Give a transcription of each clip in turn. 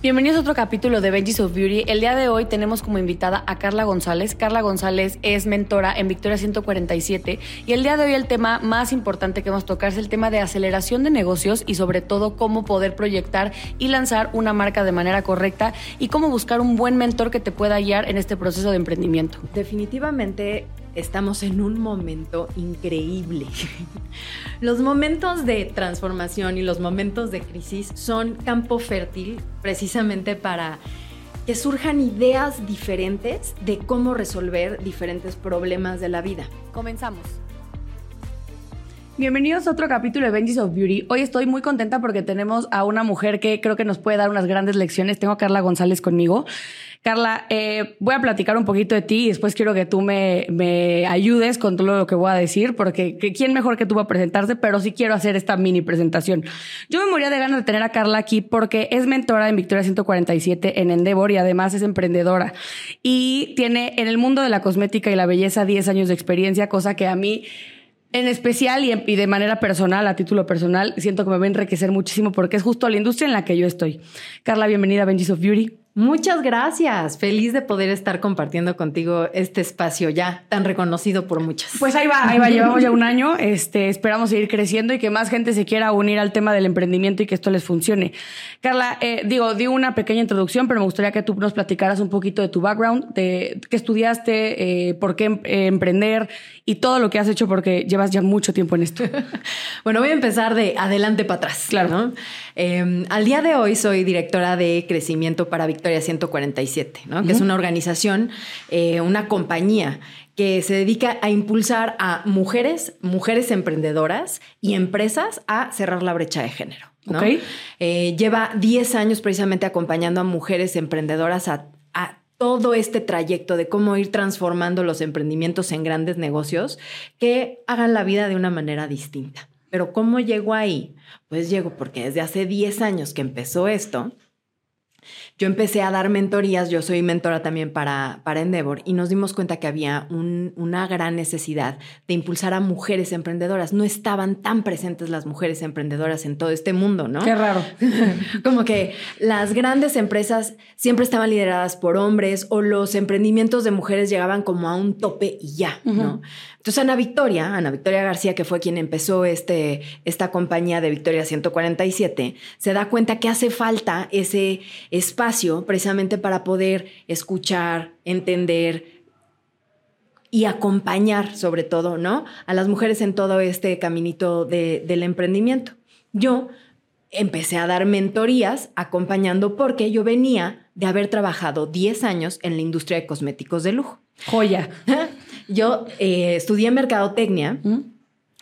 Bienvenidos a otro capítulo de Benji's of Beauty. El día de hoy tenemos como invitada a Carla González. Carla González es mentora en Victoria 147 y el día de hoy el tema más importante que vamos a tocar es el tema de aceleración de negocios y sobre todo cómo poder proyectar y lanzar una marca de manera correcta y cómo buscar un buen mentor que te pueda guiar en este proceso de emprendimiento. Definitivamente estamos en un momento increíble. Los momentos de transformación y los momentos de crisis son campo fértil precisamente para que surjan ideas diferentes de cómo resolver diferentes problemas de la vida. Comenzamos. Bienvenidos a otro capítulo de Benji's of Beauty. Hoy estoy muy contenta porque tenemos a una mujer que creo que nos puede dar unas grandes lecciones. Tengo a Carla González conmigo. Carla, eh, voy a platicar un poquito de ti y después quiero que tú me, me ayudes con todo lo que voy a decir, porque quién mejor que tú va a presentarse, pero sí quiero hacer esta mini presentación. Yo me moría de ganas de tener a Carla aquí porque es mentora en Victoria 147 en Endeavor y además es emprendedora. Y tiene en el mundo de la cosmética y la belleza 10 años de experiencia, cosa que a mí en especial y, de manera personal, a título personal, siento que me va a enriquecer muchísimo porque es justo la industria en la que yo estoy. Carla, bienvenida a Benji's of Beauty. Muchas gracias. Feliz de poder estar compartiendo contigo este espacio ya tan reconocido por muchos. Pues ahí va, ahí va. Llevamos ya un año. Este, esperamos seguir creciendo y que más gente se quiera unir al tema del emprendimiento y que esto les funcione. Carla, eh, digo, di una pequeña introducción, pero me gustaría que tú nos platicaras un poquito de tu background, de qué estudiaste, eh, por qué em, eh, emprender y todo lo que has hecho porque llevas ya mucho tiempo en esto. bueno, voy a empezar de adelante para atrás. Claro. Em, al día de hoy soy directora de crecimiento para Victoria 147, que es una organización, eh, una compañía que se dedica a impulsar a mujeres, mujeres emprendedoras y empresas a cerrar la brecha de género. Eh, lleva 10 años precisamente acompañando a mujeres emprendedoras a, a todo este trayecto de cómo ir transformando los emprendimientos en grandes negocios que hagan la vida de una manera distinta. Pero ¿cómo llego ahí? Pues llego porque desde hace 10 años que empezó esto, yo empecé a dar mentorías, yo soy mentora también para, para Endeavor, y nos dimos cuenta que había una gran necesidad de impulsar a mujeres emprendedoras. No estaban tan presentes las mujeres emprendedoras en todo este mundo, ¿no? Qué raro. Como que las grandes empresas siempre estaban lideradas por hombres o los emprendimientos de mujeres llegaban como a un tope y ya, ¿no? Entonces Ana Victoria, Ana Victoria García, que fue quien empezó este, esta compañía de Victoria 147, se da cuenta que hace falta ese espacio precisamente para poder escuchar, entender y acompañar sobre todo, ¿no? A las mujeres en todo este caminito del emprendimiento. Yo empecé a dar mentorías acompañando porque yo venía de haber trabajado 10 años en la industria de cosméticos de lujo. Joya. Yo eh, estudié mercadotecnia ¿Mm?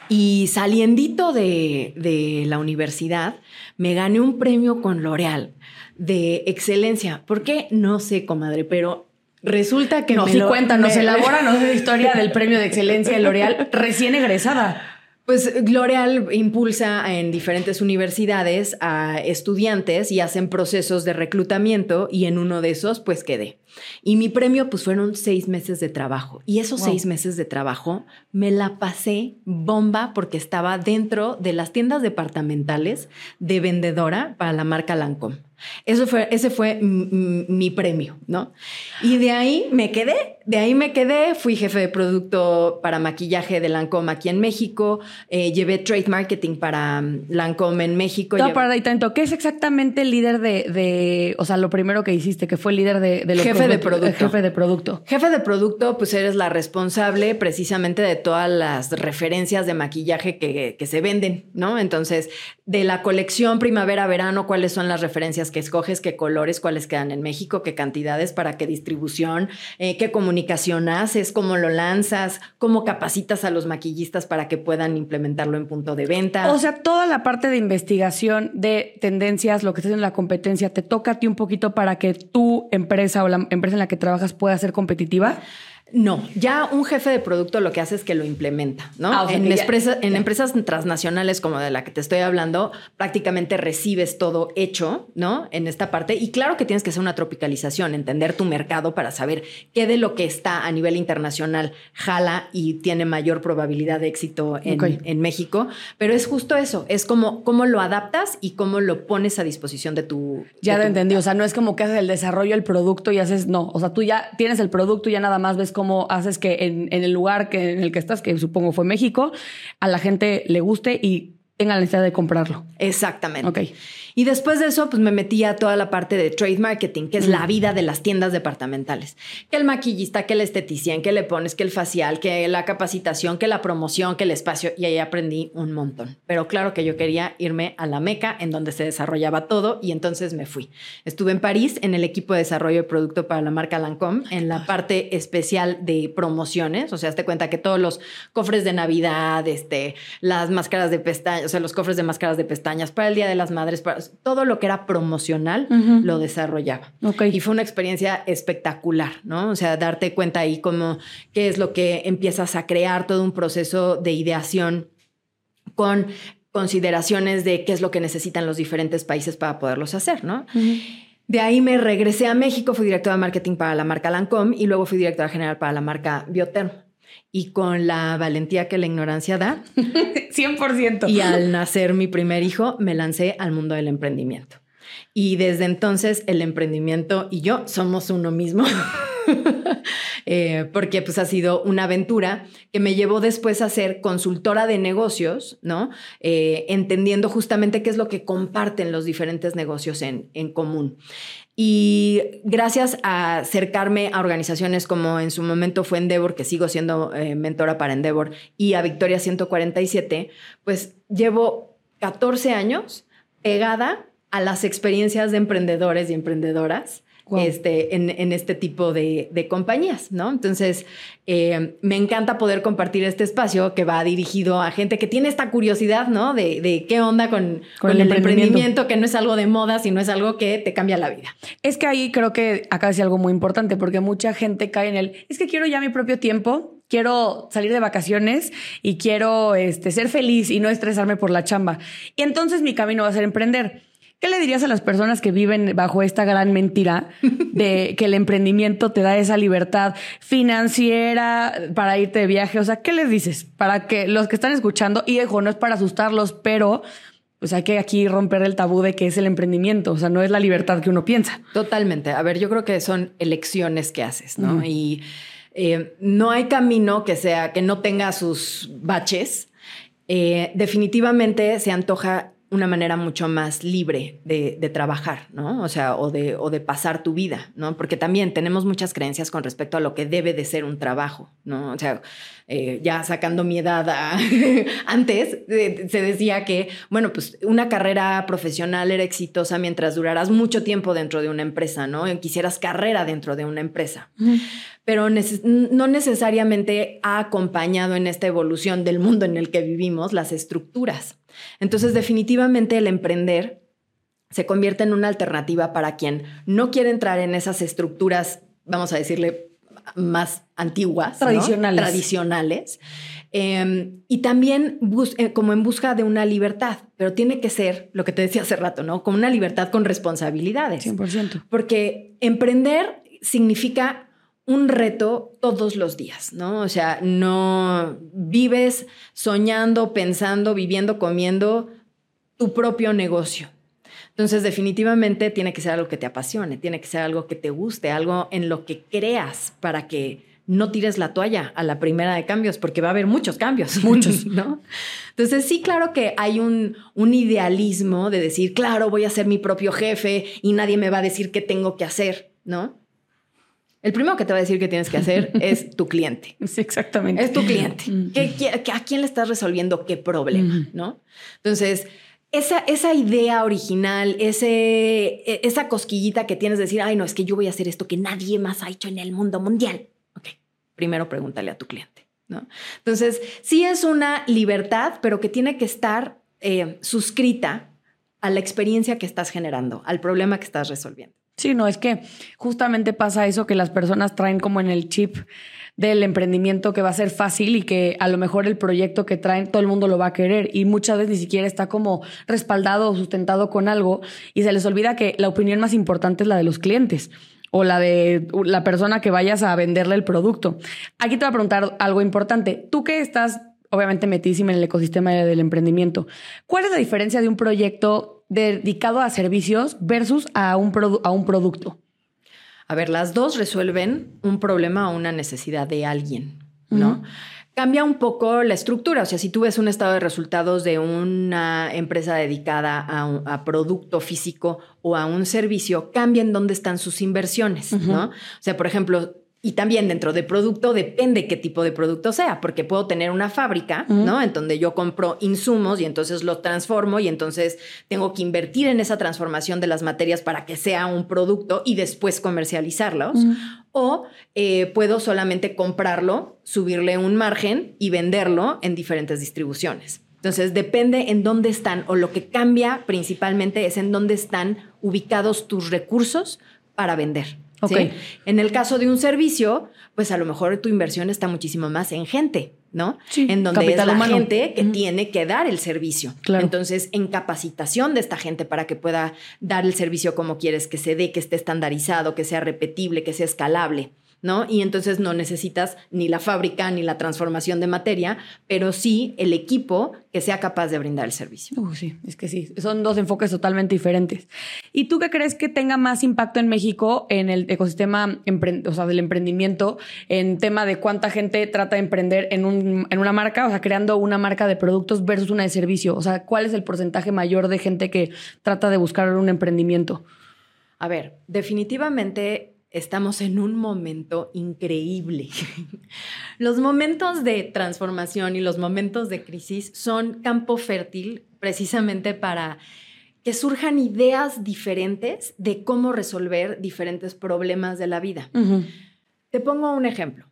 y saliendito de, la universidad me gané un premio con L'Oreal de excelencia. ¿Por qué? No sé, comadre, pero resulta que no, me lo, cuenta, nos elabora la historia del premio de excelencia de L'Oreal recién egresada. Pues L'Oreal impulsa en diferentes universidades a estudiantes y hacen procesos de reclutamiento y en uno de esos pues quedé. Y mi premio pues fueron seis meses de trabajo. Y esos seis meses de trabajo me la pasé bomba porque estaba dentro de las tiendas departamentales de vendedora para la marca Lancome. Eso fue, ese fue mi premio, ¿no? Y de ahí me quedé, de ahí me quedé, fui jefe de producto para maquillaje de Lancome aquí en México, eh, llevé trade marketing para mm, Lancome en México. No, para ahí tanto, ¿qué es exactamente el líder de, o sea, lo primero que hiciste, que fue el líder de, de Jefe de producto. Jefe de producto. Jefe de producto, pues eres la responsable precisamente de todas las referencias de maquillaje que, que se venden, ¿no? Entonces, de la colección primavera-verano, cuáles son las referencias que escoges, qué colores, cuáles quedan en México, qué cantidades, para qué distribución, eh, qué comunicación haces, cómo lo lanzas, cómo capacitas a los maquillistas para que puedan implementarlo en punto de venta. O sea, toda la parte de investigación de tendencias, lo que está en la competencia, ¿te toca a ti un poquito para que tu empresa o la empresa en la que trabajas pueda ser competitiva? No, ya un jefe de producto lo que hace es que lo implementa, ¿no? Ah, en, en empresas transnacionales como de la que te estoy hablando, prácticamente recibes todo hecho, ¿no? En esta parte. Y claro que tienes que hacer una tropicalización, entender tu mercado para saber qué de lo que está a nivel internacional jala y tiene mayor probabilidad de éxito en, México. Pero es justo eso, es como cómo lo adaptas y cómo lo pones a disposición de tu... Ya lo entendí, o sea, no es como que haces el desarrollo del producto y haces, no, o sea, tú ya tienes el producto y ya nada más ves cómo haces que en, el lugar que, en el que estás, que supongo fue México, a la gente le guste y tenga la necesidad de comprarlo. Exactamente. Ok. Y después de eso, pues me metí a toda la parte de trade marketing, que es la vida de las tiendas departamentales. Que el maquillista, que el esteticien, que le pones, que el facial, que la capacitación, que la promoción, que el espacio. Y ahí aprendí un montón. Pero claro que yo quería irme a la Meca, en donde se desarrollaba todo, y entonces me fui. Estuve en París, en el equipo de desarrollo de producto para la marca Lancôme, en la parte especial de promociones. O sea, te cuenta que todos los cofres de Navidad, este, las máscaras de pestañas, o sea, los cofres de máscaras de pestañas para el Día de las Madres, para todo lo que era promocional lo desarrollaba. Y fue una experiencia espectacular, ¿no? O sea, darte cuenta ahí como qué es lo que empiezas a crear, todo un proceso de ideación con consideraciones de qué es lo que necesitan los diferentes países para poderlos hacer, ¿no? De ahí me regresé a México, fui directora de marketing para la marca Lancôme y luego fui directora general para la marca Bioterm y con la valentía que la ignorancia da. 100%. Y al nacer mi primer hijo, me lancé al mundo del emprendimiento. Y desde entonces el emprendimiento y yo somos uno mismo. Eh, porque pues ha sido una aventura que me llevó después a ser consultora de negocios, ¿no? Eh, entendiendo justamente qué es lo que comparten los diferentes negocios en, en común. Y gracias a acercarme a organizaciones como en su momento fue Endeavor, que sigo siendo eh, mentora para Endeavor, y a Victoria 147, pues llevo 14 años pegada a las experiencias de emprendedores y emprendedoras este, en, este tipo de, compañías, ¿no? Entonces, eh, me encanta poder compartir este espacio que va dirigido a gente que tiene esta curiosidad, ¿no? De, qué onda con, el, emprendimiento. que no es algo de moda, sino es algo que te cambia la vida. Es que ahí creo que acá decía algo muy importante, porque mucha gente cae en el, es que quiero ya mi propio tiempo, quiero salir de vacaciones y quiero este, ser feliz y no estresarme por la chamba. Y entonces mi camino va a ser emprender. ¿Qué le dirías a las personas que viven bajo esta gran mentira de que el emprendimiento te da esa libertad financiera para irte de viaje? O sea, ¿qué les dices? Para que los que están escuchando, y dejo, no es para asustarlos, pero pues hay que aquí romper el tabú de que es el emprendimiento, o sea, no es la libertad que uno piensa. Totalmente. A ver, yo creo que son elecciones que haces, ¿no? Y eh, no hay camino que sea, que no tenga sus baches. Eh, definitivamente se antoja una manera mucho más libre de, trabajar, ¿no? O sea, o de, o de, pasar tu vida, ¿no? Porque también tenemos muchas creencias con respecto a lo que debe de ser un trabajo, ¿no? O sea, eh, ya sacando mi edad antes, se decía que, bueno, pues una carrera profesional era exitosa mientras duraras mucho tiempo dentro de una empresa, ¿no? Quisieras carrera dentro de una empresa. Pero no necesariamente ha acompañado en esta evolución del mundo en el que vivimos las estructuras. Entonces, definitivamente el emprender se convierte en una alternativa para quien no quiere entrar en esas estructuras, vamos a decirle, más antiguas, tradicionales. Tradicionales. Em, y también eh, como en busca de una libertad, pero tiene que ser lo que te decía hace rato, ¿no? Como una libertad con responsabilidades. 100%. Porque emprender significa un reto todos los días, ¿no? O sea, no vives soñando, pensando, viviendo, comiendo tu propio negocio. Entonces, definitivamente tiene que ser algo que te apasione, tiene que ser algo que te guste, algo en lo que creas para que no tires la toalla a la primera de cambios, porque va a haber muchos cambios. Muchos. ¿no? Entonces, sí, claro que hay un, un idealismo de decir, claro, voy a ser mi propio jefe y nadie me va a decir qué tengo que hacer, ¿no? El primero que te va a decir que tienes que hacer es tu cliente. Sí, exactamente. Es tu cliente. a quién le estás resolviendo qué problema? ¿No? Entonces, esa, esa idea original, ese, e, esa cosquillita que tienes de decir, ay, no, es que yo voy a hacer esto que nadie más ha hecho en el mundo mundial. Ok, primero pregúntale a tu cliente. ¿no? Entonces, sí es una libertad, pero que tiene que estar eh, suscrita a la experiencia que estás generando, al problema que estás resolviendo. Sí, no, es que justamente pasa eso que las personas traen como en el chip del emprendimiento que va a ser fácil y que a lo mejor el proyecto que traen todo el mundo lo va a querer y muchas veces ni siquiera está como respaldado o sustentado con algo y se les olvida que la opinión más importante es la de los clientes o la de la persona que vayas a venderle el producto. Aquí te voy a preguntar algo importante. Tú que estás obviamente metísima en el ecosistema del emprendimiento, ¿cuál es la diferencia de un proyecto dedicado a servicios versus a un, a un producto? A ver, las dos resuelven un problema o una necesidad de alguien, ¿no? Cambia un poco la estructura, o sea, si tú ves un estado de resultados de una empresa dedicada a, a producto físico o a un servicio, cambia en dónde están sus inversiones, ¿no? O sea, por ejemplo, y también dentro de producto depende qué tipo de producto sea, porque puedo tener una fábrica, ¿no? En donde yo compro insumos y entonces los transformo y entonces tengo que invertir en esa transformación de las materias para que sea un producto y después comercializarlos. O eh, puedo solamente comprarlo, subirle un margen y venderlo en diferentes distribuciones. Entonces depende en dónde están o lo que cambia principalmente es en dónde están ubicados tus recursos para vender. En el caso de un servicio, pues a lo mejor tu inversión está muchísimo más en gente, ¿no? en donde es la gente que tiene que dar el servicio. Entonces, en capacitación de esta gente para que pueda dar el servicio como quieres, que se dé, que esté estandarizado, que sea repetible, que sea escalable. ¿No? Y entonces no necesitas ni la fábrica ni la transformación de materia, pero sí el equipo que sea capaz de brindar el servicio. sí, es que sí, son dos enfoques totalmente diferentes. ¿Y tú qué crees que tenga más impacto en México en el ecosistema o sea, del emprendimiento, en tema de cuánta gente trata de emprender en, un, en una marca, o sea, creando una marca de productos versus una de servicio? O sea, ¿cuál es el porcentaje mayor de gente que trata de buscar un emprendimiento? A ver, definitivamente estamos en un momento increíble. los momentos de transformación y los momentos de crisis son campo fértil precisamente para que surjan ideas diferentes de cómo resolver diferentes problemas de la vida. Te pongo un ejemplo.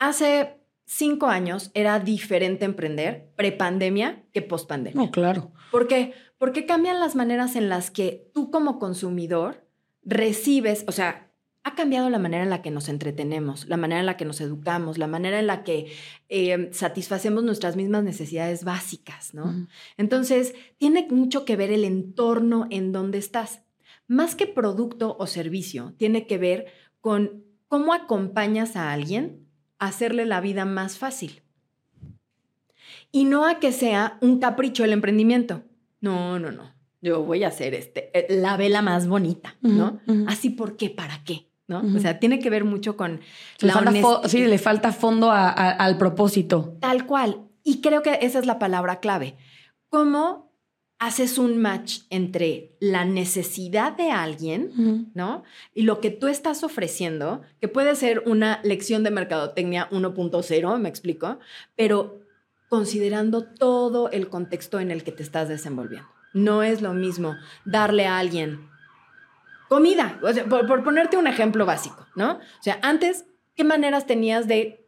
Hace cinco años era diferente emprender prepandemia que pospandemia. No, claro. ¿Por qué? Porque cambian las maneras en las que tú como consumidor recibes, o sea, ha cambiado la manera en la que nos entretenemos, la manera en la que nos educamos, la manera en la que eh, satisfacemos nuestras mismas necesidades básicas, ¿no? Entonces, tiene mucho que ver el entorno en donde estás. Más que producto o servicio, tiene que ver con cómo acompañas a alguien a hacerle la vida más fácil. Y no a que sea un capricho el emprendimiento. No, no, no. Yo voy a hacer este, eh, la vela más bonita, ¿no? Así, ¿por qué? ¿Para qué? ¿No? O sea, tiene que ver mucho con la honestidad. Sí, le falta fondo al propósito. Tal cual. Y creo que esa es la palabra clave. ¿Cómo haces un match entre la necesidad de alguien, ¿no? Y lo que tú estás ofreciendo, que puede ser una lección de mercadotecnia 1.0, me explico, pero considerando todo el contexto en el que te estás desenvolviendo. No es lo mismo darle a alguien Comida, por, ponerte un ejemplo básico, ¿no? O sea, antes, ¿qué maneras tenías de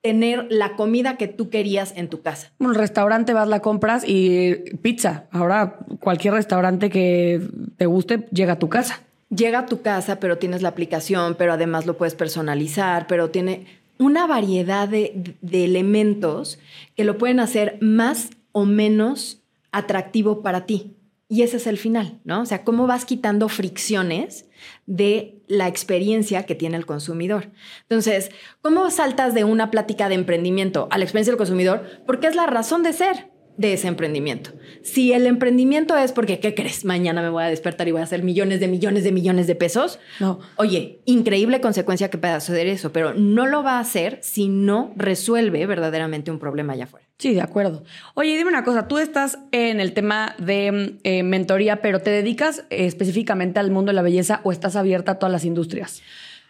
tener la comida que tú querías en tu casa? Un restaurante vas, la compras y pizza. Ahora cualquier restaurante que te guste llega a tu casa. Llega a tu casa, pero tienes la aplicación, pero además lo puedes personalizar, pero tiene una variedad de, de elementos que lo pueden hacer más o menos atractivo para ti. Y ese es el final, ¿no? O sea, cómo vas quitando fricciones de la experiencia que tiene el consumidor. Entonces, ¿cómo saltas de una plática de emprendimiento a la experiencia del consumidor? Porque es la razón de ser de ese emprendimiento. Si el emprendimiento es porque, ¿qué crees? Mañana me voy a despertar y voy a hacer millones de millones de millones de pesos. No. Oye, increíble consecuencia que pueda suceder eso, pero no lo va a hacer si no resuelve verdaderamente un problema allá afuera. Sí, de acuerdo. Oye, dime una cosa, tú estás en el tema de eh, mentoría, pero ¿te dedicas específicamente al mundo de la belleza o estás abierta a todas las industrias?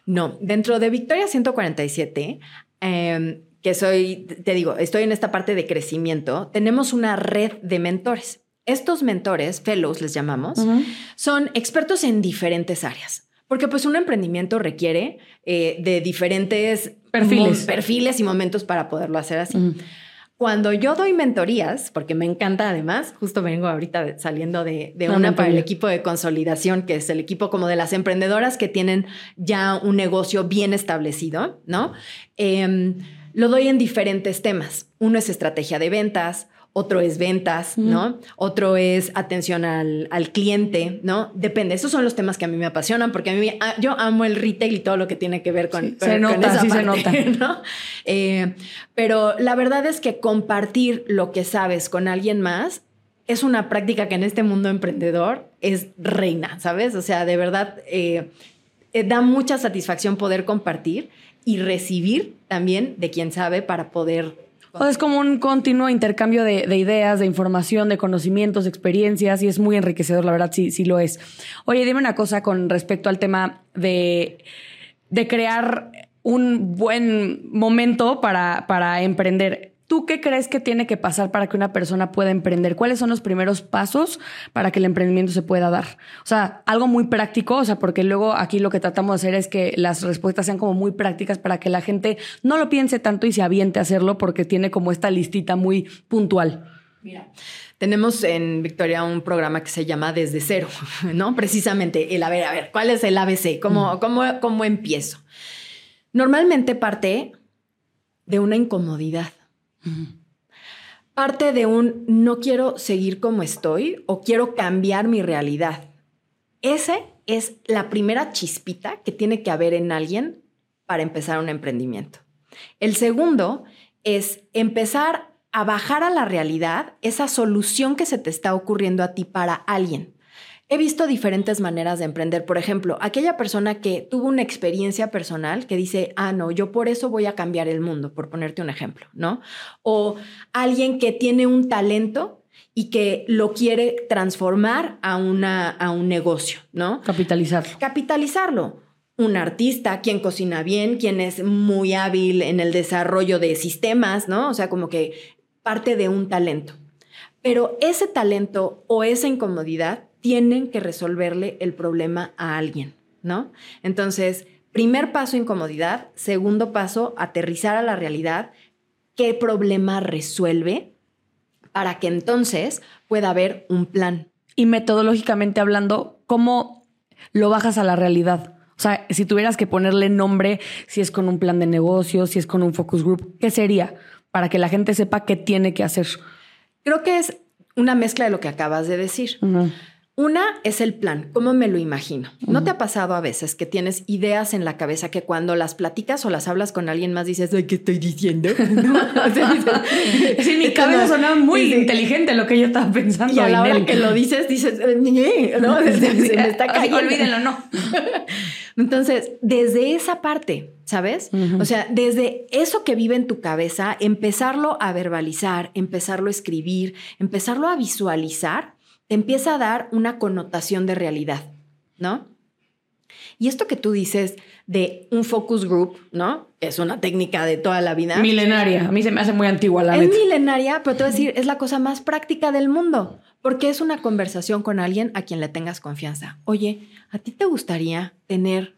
No, dentro de Victoria 147, eh, que soy, te digo, estoy en esta parte de crecimiento, tenemos una red de mentores. Estos mentores, fellows les llamamos, son expertos en diferentes áreas. Porque pues un emprendimiento requiere eh, de diferentes perfiles. perfiles y momentos para poderlo hacer así. Cuando yo doy mentorías, porque me encanta además, justo vengo ahorita saliendo de, una para el equipo de consolidación, que es el equipo como de las emprendedoras que tienen ya un negocio bien establecido, ¿no? Em, lo doy en diferentes temas. Uno es estrategia de ventas, otro es ventas, ¿no? Otro es atención al, cliente, ¿no? Depende. Esos son los temas que a mí me apasionan porque a mí ah, yo amo el retail y todo lo que tiene que ver con, se nota, sí se nota. ¿no? Eh, pero la verdad es que compartir lo que sabes con alguien más es una práctica que en este mundo emprendedor es reina, ¿sabes? O sea, de verdad eh, eh, da mucha satisfacción poder compartir y recibir también de quien sabe para poder es como un continuo intercambio de, ideas, de información, de conocimientos, de experiencias y es muy enriquecedor, la verdad, sí, sí lo es. Oye, dime una cosa con respecto al tema de, de crear un buen momento para, para emprender. ¿Tú qué crees que tiene que pasar para que una persona pueda emprender? ¿Cuáles son los primeros pasos para que el emprendimiento se pueda dar? O sea, algo muy práctico, o sea, porque luego aquí lo que tratamos de hacer es que las respuestas sean como muy prácticas para que la gente no lo piense tanto y se aviente a hacerlo porque tiene como esta listita muy puntual. Mira, tenemos en Victoria un programa que se llama Desde Cero, ¿no? Precisamente el, a ver, a ver, ¿cuál es el ABC? ¿Cómo, cómo, cómo empiezo? Normalmente parte de una incomodidad Parte de un no quiero seguir como estoy o quiero cambiar mi realidad. Ese es la primera chispita que tiene que haber en alguien para empezar un emprendimiento. El segundo es empezar a bajar a la realidad esa solución que se te está ocurriendo a ti para alguien. He visto diferentes maneras de emprender. Por ejemplo, aquella persona que tuvo una experiencia personal que dice, ah, no, yo por eso voy a cambiar el mundo, por ponerte un ejemplo, ¿no? O alguien que tiene un talento y que lo quiere transformar a, una, a un negocio, ¿no? Capitalizarlo. Capitalizarlo. Un artista, quien cocina bien, quien es muy hábil en el desarrollo de sistemas, ¿no? O sea, como que parte de un talento. Pero ese talento o esa incomodidad tienen que resolverle el problema a alguien, ¿no? Entonces, primer paso, incomodidad. Segundo paso, aterrizar a la realidad. ¿Qué problema resuelve? Para que entonces pueda haber un plan. Y metodológicamente hablando, ¿cómo lo bajas a la realidad? O sea, si tuvieras que ponerle nombre, si es con un plan de negocio, si es con un focus group, ¿qué sería? Para que la gente sepa qué tiene que hacer. Creo que es una mezcla de lo que acabas de decir. Una es el plan, cómo me lo imagino. ¿No te ha pasado a veces que tienes ideas en la cabeza que cuando las platicas o las hablas con alguien más dices, ay, ¿qué estoy diciendo? sí, mi cabeza sonaba muy inteligente lo que yo estaba pensando. Y a la hora que lo dices, dices, ¿no? Se, me está cayendo. olvídenlo, no. Entonces, desde esa parte, ¿sabes? O sea, desde eso que vive en tu cabeza, empezarlo a verbalizar, empezarlo a escribir, empezarlo a visualizar te empieza a dar una connotación de realidad, ¿no? Y esto que tú dices de un focus group, ¿no? Es una técnica de toda la vida. Milenaria. A mí se me hace muy antigua la Es milenaria, pero te voy a decir, es la cosa más práctica del mundo, porque es una conversación con alguien a quien le tengas confianza. Oye, ¿a ti te gustaría tener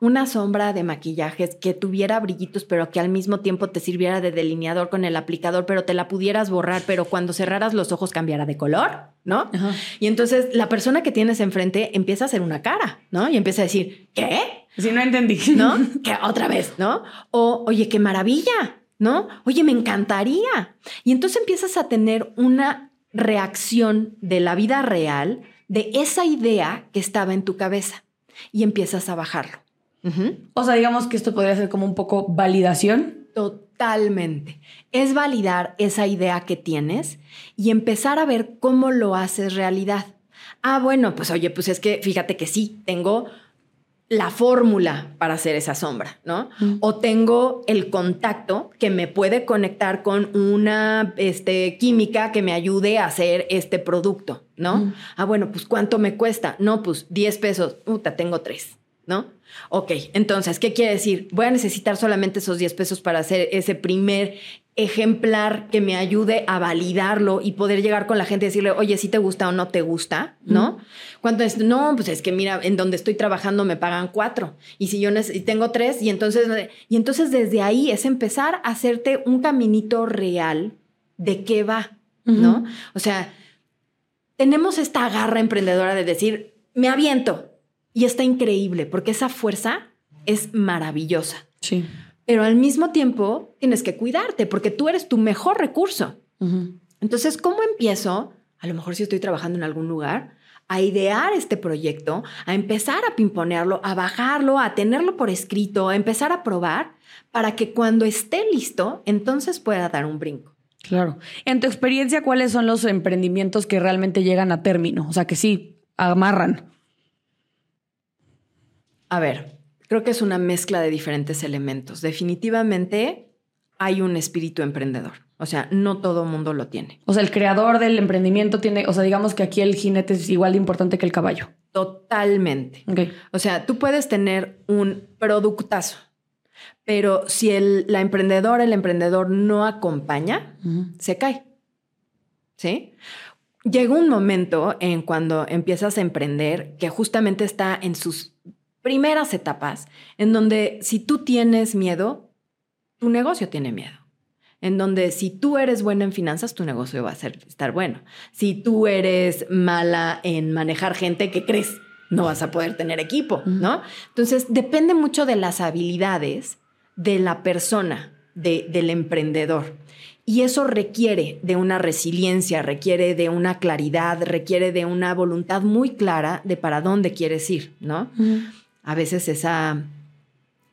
una sombra de maquillajes que tuviera brillitos, pero que al mismo tiempo te sirviera de delineador con el aplicador, pero te la pudieras borrar, pero cuando cerraras los ojos cambiara de color, ¿no? Y entonces la persona que tienes enfrente empieza a hacer una cara, ¿no? Y empieza a decir, ¿qué? Si no entendí. ¿No? que otra vez, ¿no? O, oye, qué maravilla, ¿no? Oye, me encantaría. Y entonces empiezas a tener una reacción de la vida real de esa idea que estaba en tu cabeza y empiezas a bajarlo. O sea, digamos que esto podría ser como un poco validación. Totalmente. Es validar esa idea que tienes y empezar a ver cómo lo haces realidad. Ah, bueno, pues oye, pues es que fíjate que sí, tengo la fórmula para hacer esa sombra, ¿no? O tengo el contacto que me puede conectar con una este, química que me ayude a hacer este producto, ¿no? Ah, bueno, pues ¿cuánto me cuesta? No, pues 10 pesos. Puta, tengo tres, ¿no? Ok, entonces, ¿qué quiere decir? Voy a necesitar solamente esos 10 pesos para hacer ese primer ejemplar que me ayude a validarlo y poder llegar con la gente y decirle, oye, si te gusta o no te gusta, ¿no? Cuando es, no, pues es que mira, en donde estoy trabajando me pagan cuatro y si yo tengo tres y entonces, y entonces desde ahí es empezar a hacerte un caminito real de qué va, ¿no? O sea, tenemos esta garra emprendedora de decir, me aviento. Y está increíble porque esa fuerza es maravillosa. Sí. Pero al mismo tiempo tienes que cuidarte porque tú eres tu mejor recurso. Entonces, ¿cómo empiezo? A lo mejor si estoy trabajando en algún lugar, a idear este proyecto, a empezar a pimponearlo, a bajarlo, a tenerlo por escrito, a empezar a probar para que cuando esté listo, entonces pueda dar un brinco. Claro. En tu experiencia, ¿cuáles son los emprendimientos que realmente llegan a término? O sea, que sí, amarran. A ver, creo que es una mezcla de diferentes elementos. Definitivamente hay un espíritu emprendedor. O sea, no todo mundo lo tiene. O sea, el creador del emprendimiento tiene, o sea, digamos que aquí el jinete es igual de importante que el caballo. Totalmente. O sea, tú puedes tener un productazo, pero si el, la emprendedora, el emprendedor no acompaña, se cae. ¿Sí? Llega un momento en cuando empiezas a emprender que justamente está en sus primeras etapas, en donde si tú tienes miedo, tu negocio tiene miedo en donde si tú eres buena en finanzas, tu negocio va a ser, estar bueno. Si tú eres mala en manejar gente, ¿qué crees? No vas a poder tener equipo, ¿no? Entonces, depende mucho de las habilidades de la persona, del emprendedor. Y eso requiere de una resiliencia, requiere de una claridad, requiere de una voluntad muy clara de para dónde quieres ir, ¿no? A veces esa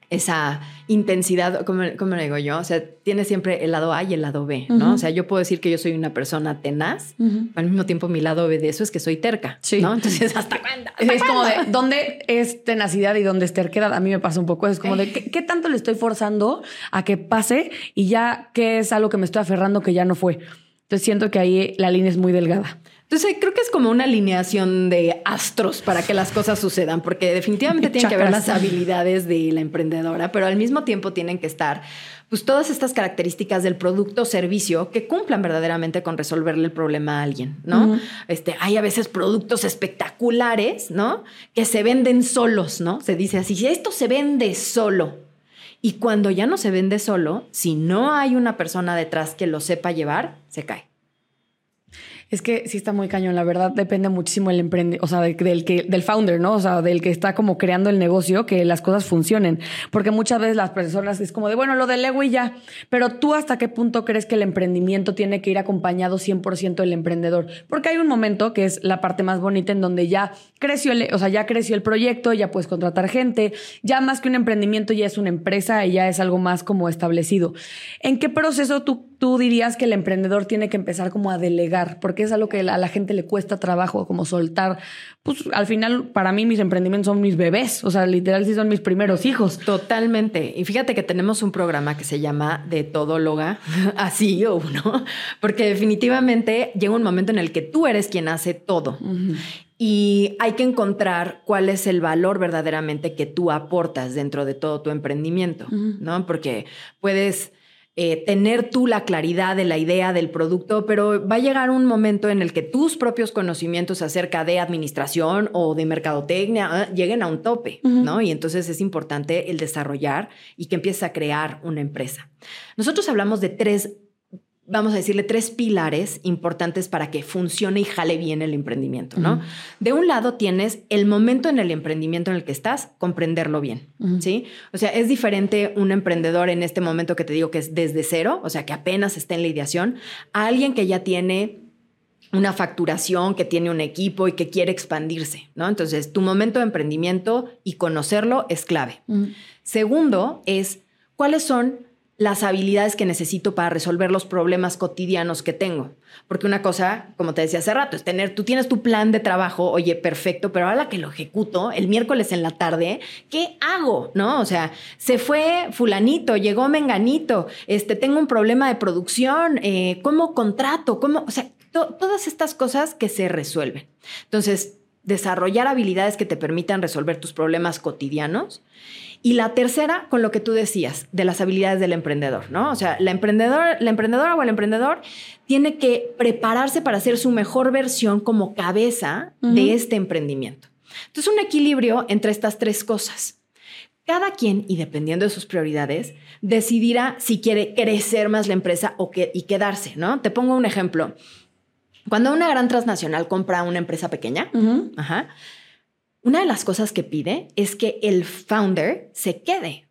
esa intensidad, como, como le digo yo, o sea, tiene siempre el lado A y el lado B, ¿no? O sea, yo puedo decir que yo soy una persona tenaz, al mismo tiempo mi lado B de eso es que soy terca, sí. ¿no? Entonces, ¿hasta cuándo? es como de, ¿dónde es tenacidad y dónde es terquedad? A mí me pasa un poco, es como de, ¿qué, tanto le estoy forzando a que pase y ya qué es algo que me estoy aferrando que ya no fue? Entonces siento que ahí la línea es muy delgada. Entonces creo que es como una alineación de astros para que las cosas sucedan, porque definitivamente tienen que haber las habilidades de la emprendedora, pero al mismo tiempo tienen que estar pues todas estas características del producto o servicio que cumplan verdaderamente con resolverle el problema a alguien, ¿no? Este, hay a veces productos espectaculares, ¿no? Que se venden solos, ¿no? Se dice así, si esto se vende solo, y cuando ya no se vende solo, si no hay una persona detrás que lo sepa llevar, se cae. Es que sí está muy cañón, la verdad depende muchísimo del emprende, o sea, del que del founder, ¿no? O sea, del que está como creando el negocio, que las cosas funcionen, porque muchas veces las personas es como de, bueno, lo delego y ya, pero tú hasta qué punto crees que el emprendimiento tiene que ir acompañado 100% del emprendedor? Porque hay un momento que es la parte más bonita en donde ya creció el, o sea, ya creció el proyecto, ya puedes contratar gente, ya más que un emprendimiento ya es una empresa y ya es algo más como establecido. ¿En qué proceso tú tú dirías que el emprendedor tiene que empezar como a delegar, porque es algo que a la gente le cuesta trabajo, como soltar. Pues al final, para mí, mis emprendimientos son mis bebés, o sea, literal, sí son mis primeros hijos. Totalmente. Y fíjate que tenemos un programa que se llama De Todóloga, así o no, porque definitivamente llega un momento en el que tú eres quien hace todo. Y hay que encontrar cuál es el valor verdaderamente que tú aportas dentro de todo tu emprendimiento, ¿no? Porque puedes eh, tener tú la claridad de la idea del producto, pero va a llegar un momento en el que tus propios conocimientos acerca de administración o de mercadotecnia ah, lleguen a un tope, ¿no? Y entonces es importante el desarrollar y que empieces a crear una empresa. Nosotros hablamos de tres vamos a decirle, tres pilares importantes para que funcione y jale bien el emprendimiento, ¿no? De un lado tienes el momento en el emprendimiento en el que estás, comprenderlo bien, ¿sí? O sea, es diferente un emprendedor en este momento que te digo que es desde cero, o sea, que apenas está en la ideación, a alguien que ya tiene una facturación, que tiene un equipo y que quiere expandirse, ¿no? Entonces, tu momento de emprendimiento y conocerlo es clave. Segundo es cuáles son las habilidades que necesito para resolver los problemas cotidianos que tengo. Porque una cosa, como te decía hace rato, es tener, tú tienes tu plan de trabajo, oye, perfecto, pero ahora que lo ejecuto, el miércoles en la tarde, ¿qué hago? ¿No? O sea, se fue fulanito, llegó menganito, este, tengo un problema de producción, eh, ¿cómo contrato? ¿Cómo? O sea, todas estas cosas que se resuelven. Entonces, desarrollar habilidades que te permitan resolver tus problemas cotidianos y la tercera, con lo que tú decías, de las habilidades del emprendedor, ¿no? O sea, la, emprendedor, la emprendedora o el emprendedor tiene que prepararse para ser su mejor versión como cabeza de este emprendimiento. Entonces, un equilibrio entre estas tres cosas. Cada quien, y dependiendo de sus prioridades, decidirá si quiere crecer más la empresa o que, y quedarse, ¿no? Te pongo un ejemplo. Cuando una gran transnacional compra una empresa pequeña, una de las cosas que pide es que el founder se quede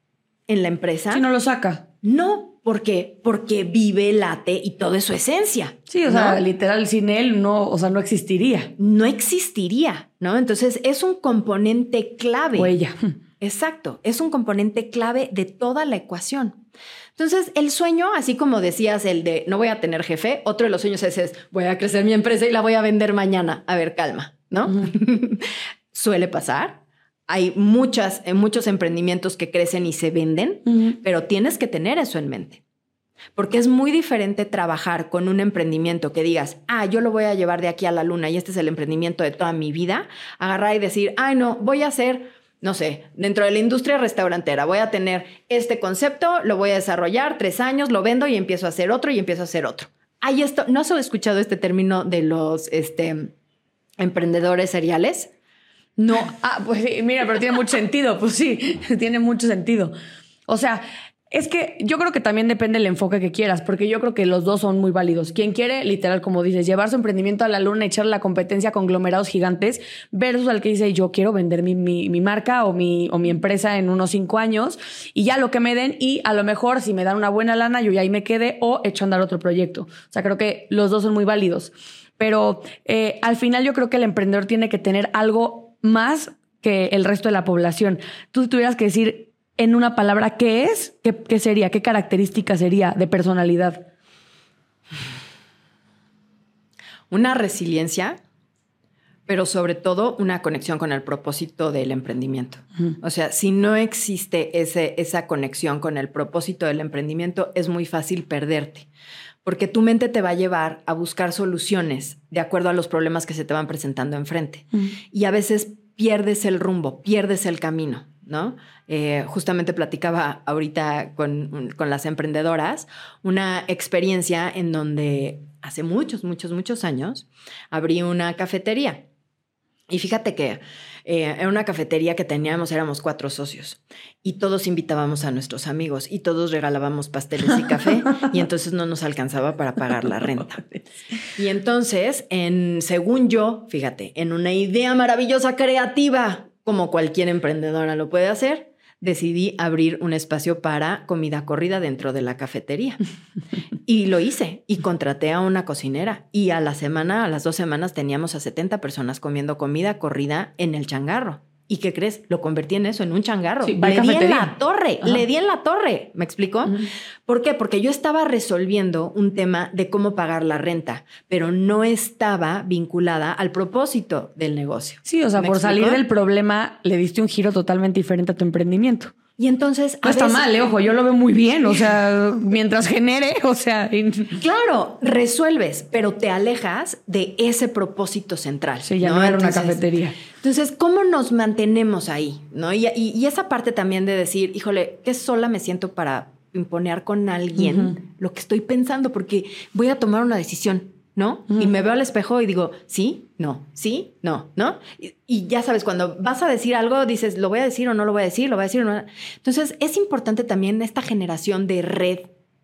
en la empresa. Si no lo saca. No, porque porque vive, late y todo es su esencia. Sí, o sea, literal sin él no, o sea, no existiría. No existiría, ¿no? Entonces es un componente clave. O ella. Exacto, es un componente clave de toda la ecuación. Entonces, el sueño, así como decías, el de no voy a tener jefe, otro de los sueños es, voy a crecer mi empresa y la voy a vender mañana. A ver, calma, ¿no? Suele pasar. Hay muchas, eh, muchos emprendimientos que crecen y se venden, pero tienes que tener eso en mente. Porque es muy diferente trabajar con un emprendimiento que digas, ah, yo lo voy a llevar de aquí a la luna y este es el emprendimiento de toda mi vida, agarrar y decir, ay, no, voy a hacer no sé, dentro de la industria restaurantera, voy a tener este concepto, lo voy a desarrollar tres años, lo vendo y empiezo a hacer otro y empiezo a hacer otro. Hay esto, ¿no has escuchado este término de los este, emprendedores seriales? No, ah, pues mira, pero tiene mucho sentido, pues sí, tiene mucho sentido. O sea, es que yo creo que también depende del enfoque que quieras, porque yo creo que los dos son muy válidos. Quien quiere, literal, como dices, llevar su emprendimiento a la luna y echarle la competencia a conglomerados gigantes, versus al que dice, yo quiero vender mi, mi, marca o mi, o mi empresa en unos cinco años y ya lo que me den, y a lo mejor si me dan una buena lana, yo ya ahí me quede o echo a andar otro proyecto. O sea, creo que los dos son muy válidos. Pero eh, al final yo creo que el emprendedor tiene que tener algo más que el resto de la población. Tú tuvieras que decir, en una palabra, ¿qué es? ¿Qué, sería? ¿Qué característica sería de personalidad? Una resiliencia, pero sobre todo una conexión con el propósito del emprendimiento. O sea, si no existe ese, esa conexión con el propósito del emprendimiento, es muy fácil perderte, porque tu mente te va a llevar a buscar soluciones de acuerdo a los problemas que se te van presentando enfrente. Y a veces pierdes el rumbo, pierdes el camino. ¿no? Eh, justamente platicaba ahorita con, con, las emprendedoras una experiencia en donde hace muchos, muchos, muchos años abrí una cafetería. Y fíjate que eh, era una cafetería que teníamos, éramos cuatro socios y todos invitábamos a nuestros amigos y todos regalábamos pasteles y café y entonces no nos alcanzaba para pagar la renta. Y entonces, en, según yo, fíjate, en una idea maravillosa creativa como cualquier emprendedora lo puede hacer, decidí abrir un espacio para comida corrida dentro de la cafetería. Y lo hice y contraté a una cocinera y a la semana, a las dos semanas teníamos a 70 personas comiendo comida corrida en el changarro. ¿Y qué crees? Lo convertí en eso, en un changarro. le di en la torre, le di en la torre. ¿Me explico? ¿Por qué? Porque yo estaba resolviendo un tema de cómo pagar la renta, pero no estaba vinculada al propósito del negocio. Sí, o sea, por salir del problema le diste un giro totalmente diferente a tu emprendimiento. Y entonces. No está mal, eh, ojo, yo lo veo muy bien. O sea, mientras genere, o sea. Claro, resuelves, pero te alejas de ese propósito central. Sí, ya no, era una cafetería. Entonces, ¿cómo nos mantenemos ahí? ¿no? Y, y, esa parte también de decir, híjole, qué sola me siento para imponer con alguien lo que estoy pensando, porque voy a tomar una decisión. ¿No? Y me veo al espejo y digo, sí, no, sí, no, ¿no? Y, ya sabes, cuando vas a decir algo, dices, lo voy a decir o no lo voy a decir, lo voy a decir o no. Entonces, es importante también esta generación de red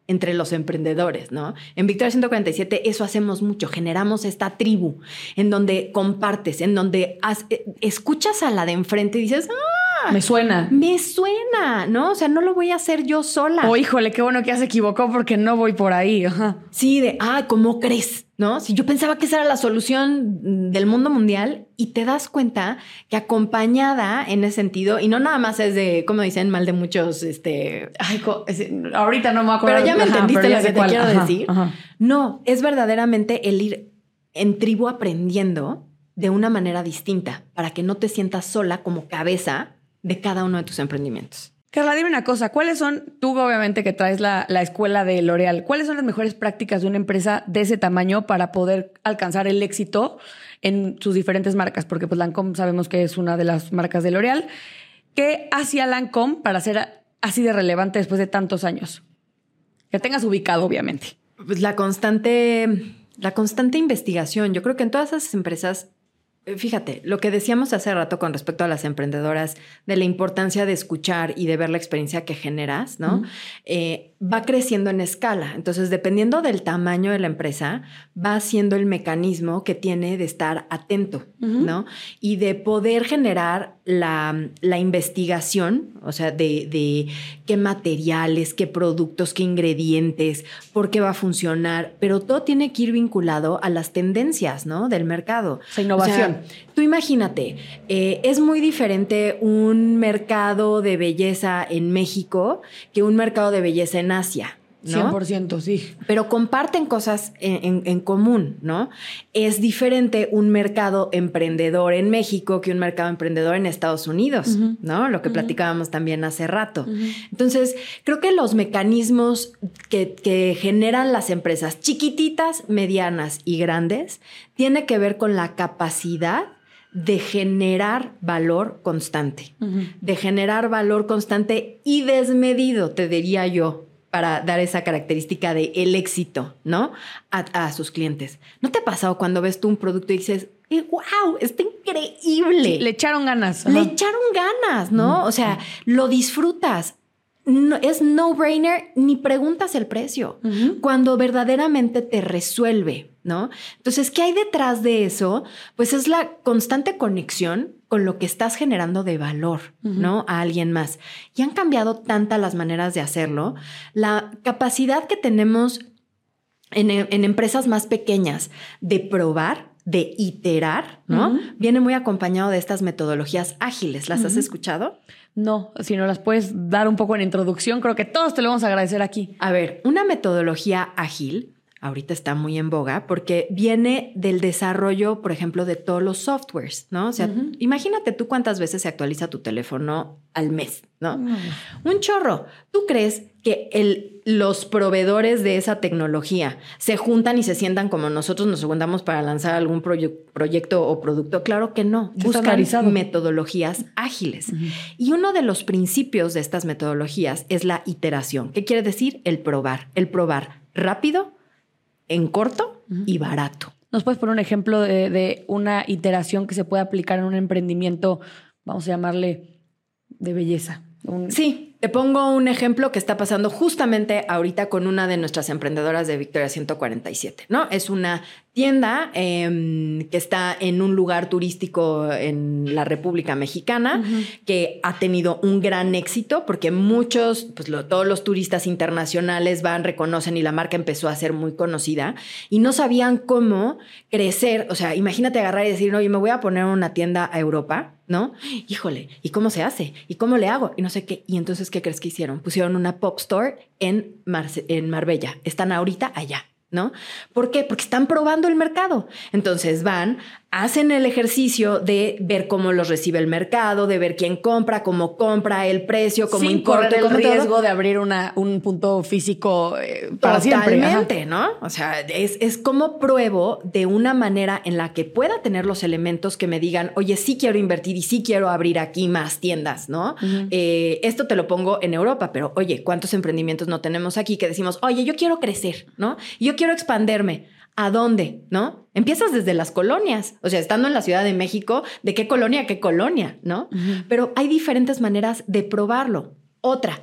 entre los emprendedores, ¿no? En Victoria 147 eso hacemos mucho, generamos esta tribu en donde compartes, en donde eh, escuchas a la de enfrente y dices, ¡ah! Me suena. Me suena, ¿no? O sea, no lo voy a hacer yo sola. O oh, híjole, qué bueno que ya se equivocó porque no voy por ahí. Sí, de, ah, ¿cómo crees? ¿No? Si yo pensaba que esa era la solución del mundo mundial y te das cuenta que acompañada en ese sentido, y no nada más es de, como dicen, mal de muchos, este... ahorita no me acuerdo. Pero ya me entendiste lo que te quiero decir. No, es verdaderamente el ir en tribu aprendiendo de una manera distinta para que no te sientas sola como cabeza de cada uno de tus emprendimientos. Carla, dime una cosa, ¿cuáles son, tú obviamente que traes la, escuela de L'Oreal, cuáles son las mejores prácticas de una empresa de ese tamaño para poder alcanzar el éxito en sus diferentes marcas? Porque pues Lancome sabemos que es una de las marcas de L'Oreal. ¿Qué hacía Lancome para ser así de relevante después de tantos años? Que tengas ubicado, obviamente. Pues la constante, la constante investigación. Yo creo que en todas esas empresas fíjate, lo que decíamos hace rato con respecto a las emprendedoras, de la importancia de escuchar y de ver la experiencia que generas, ¿no? Eh, va creciendo en escala. Entonces, dependiendo del tamaño de la empresa, va siendo el mecanismo que tiene de estar atento, ¿no? Y de poder generar la, investigación, o sea, de, de, qué materiales, qué productos, qué ingredientes, por qué va a funcionar, pero todo tiene que ir vinculado a las tendencias, ¿no? Del mercado. Esa innovación. Tú imagínate, eh, es muy diferente un mercado de belleza en México que un mercado de belleza en Asia. ¿no? 100%, sí. Pero comparten cosas en, común, ¿no? Es diferente un mercado emprendedor en México que un mercado emprendedor en Estados Unidos, ¿no? Lo que platicábamos también hace rato. Entonces, creo que los mecanismos que, que generan las empresas chiquititas, medianas y grandes tiene que ver con la capacidad de generar valor constante, de generar valor constante y desmedido, te diría yo, para dar esa característica de el éxito, ¿no? A, sus clientes. ¿No te ha pasado cuando ves tú un producto y dices, wow, está increíble? le echaron ganas. Le echaron ganas, ¿no? O sea, lo disfrutas. No, es no-brainer ni preguntas el precio. Cuando verdaderamente te resuelve, ¿no? Entonces, ¿qué hay detrás de eso? Pues es la constante conexión con lo que estás generando de valor, ¿no? A alguien más. Y han cambiado tantas las maneras de hacerlo. La capacidad que tenemos en, empresas más pequeñas de probar, de iterar, ¿no? Viene muy acompañado de estas metodologías ágiles. ¿Las has escuchado? No, si no las puedes dar un poco en introducción, creo que todos te lo vamos a agradecer aquí. A ver, una metodología ágil ahorita está muy en boga porque viene del desarrollo, por ejemplo, de todos los softwares, ¿no? O sea, imagínate tú cuántas veces se actualiza tu teléfono al mes, ¿no? Un chorro. ¿Tú crees que el, los proveedores de esa tecnología se juntan y se sientan como nosotros nos juntamos para lanzar algún proyecto o producto? Claro que no. Buscan metodologías ágiles. Y uno de los principios de estas metodologías es la iteración. ¿Qué quiere decir? El probar. El probar rápido, en corto y barato. ¿Nos puedes poner un ejemplo de, una iteración que se puede aplicar en un emprendimiento, vamos a llamarle, de belleza? Sí, te pongo un ejemplo que está pasando justamente ahorita con una de nuestras emprendedoras de Victoria 147, ¿no? Es una tienda em, que está en un lugar turístico en la República Mexicana, que ha tenido un gran éxito porque muchos, pues todos los turistas internacionales van, reconocen y la marca empezó a ser muy conocida y no sabían cómo crecer. O sea, imagínate agarrar y decir, oye, me voy a poner una tienda a Europa ¿no? Híjole, ¿y cómo se hace? ¿Y cómo le hago? Y no sé qué. Y entonces, ¿qué crees que hicieron? Pusieron una pop store en, en Marbella. Están ahorita allá. ¿No? ¿Por qué? Porque están probando el mercado. Entonces van, hacen el ejercicio de ver cómo los recibe el mercado, de ver quién compra, cómo compra, el precio, cómo Sin correr el riesgo de abrir una, un punto físico eh, para Totalmente, ¿no? O sea, es, es como pruebo de una manera en la que pueda tener los elementos que me digan, oye, sí quiero invertir y sí quiero abrir aquí más tiendas, ¿no? Eh, esto te lo pongo en Europa, pero oye, ¿cuántos emprendimientos no tenemos aquí que decimos, oye, yo quiero crecer, ¿no? Yo quiero expanderme. ¿A dónde? ¿No? Empiezas desde las colonias, o sea, estando en la Ciudad de México, ¿de qué colonia a qué colonia? ¿No? Pero hay diferentes maneras de probarlo. Otra,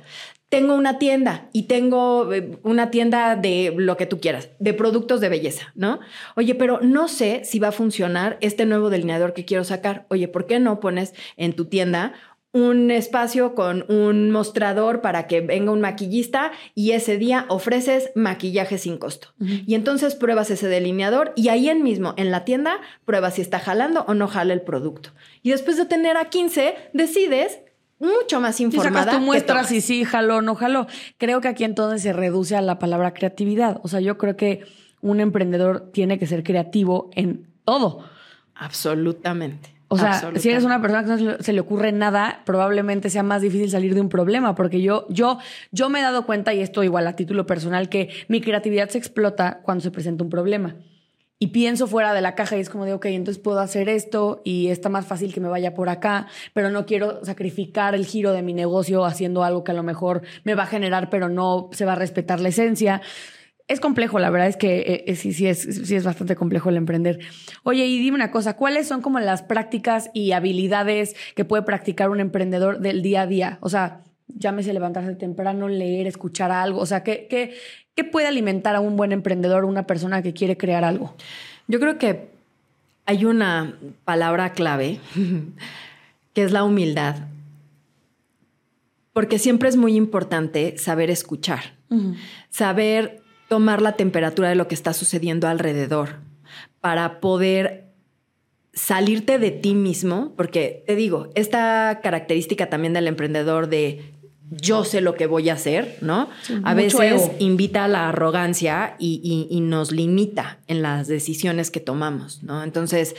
tengo una tienda y tengo eh, una tienda de lo que tú quieras, de productos de belleza, ¿no? Oye, pero no sé si va a funcionar este nuevo delineador que quiero sacar. Oye, ¿por qué no pones en tu tienda un espacio con un mostrador para que venga un maquillista y ese día ofreces maquillaje sin costo. Y entonces pruebas ese delineador y ahí en mismo, en la tienda, pruebas si está jalando o no jala el producto. Y después de tener a 15, decides mucho más informada. Y sacas tu muestras si sí jaló o no jaló. Creo que aquí entonces se reduce a la palabra creatividad. O sea, yo creo que un emprendedor tiene que ser creativo en todo. Absolutamente. O sea, si eres una persona que no se le ocurre nada, probablemente sea más difícil salir de un problema, porque yo, yo, yo me he dado cuenta, y esto igual a título personal, que mi creatividad se explota cuando se presenta un problema. Y pienso fuera de la caja y es como de, ok, entonces puedo hacer esto y está más fácil que me vaya por acá, pero no quiero sacrificar el giro de mi negocio haciendo algo que a lo mejor me va a generar, pero no se va a respetar la esencia es complejo, la verdad es que eh, eh, sí, sí es, sí es bastante complejo el emprender. Oye, y dime una cosa, ¿cuáles son como las prácticas y habilidades que puede practicar un emprendedor del día a día? O sea, llámese levantarse temprano, leer, escuchar algo. O sea, ¿qué, qué, qué puede alimentar a un buen emprendedor, una persona que quiere crear algo? Yo creo que hay una palabra clave que es la humildad. Porque siempre es muy importante saber escuchar, saber tomar la temperatura de lo que está sucediendo alrededor para poder salirte de ti mismo, porque te digo, esta característica también del emprendedor de yo sé lo que voy a hacer, ¿no? a veces invita a la arrogancia y, nos limita en las decisiones que tomamos, ¿no? Entonces,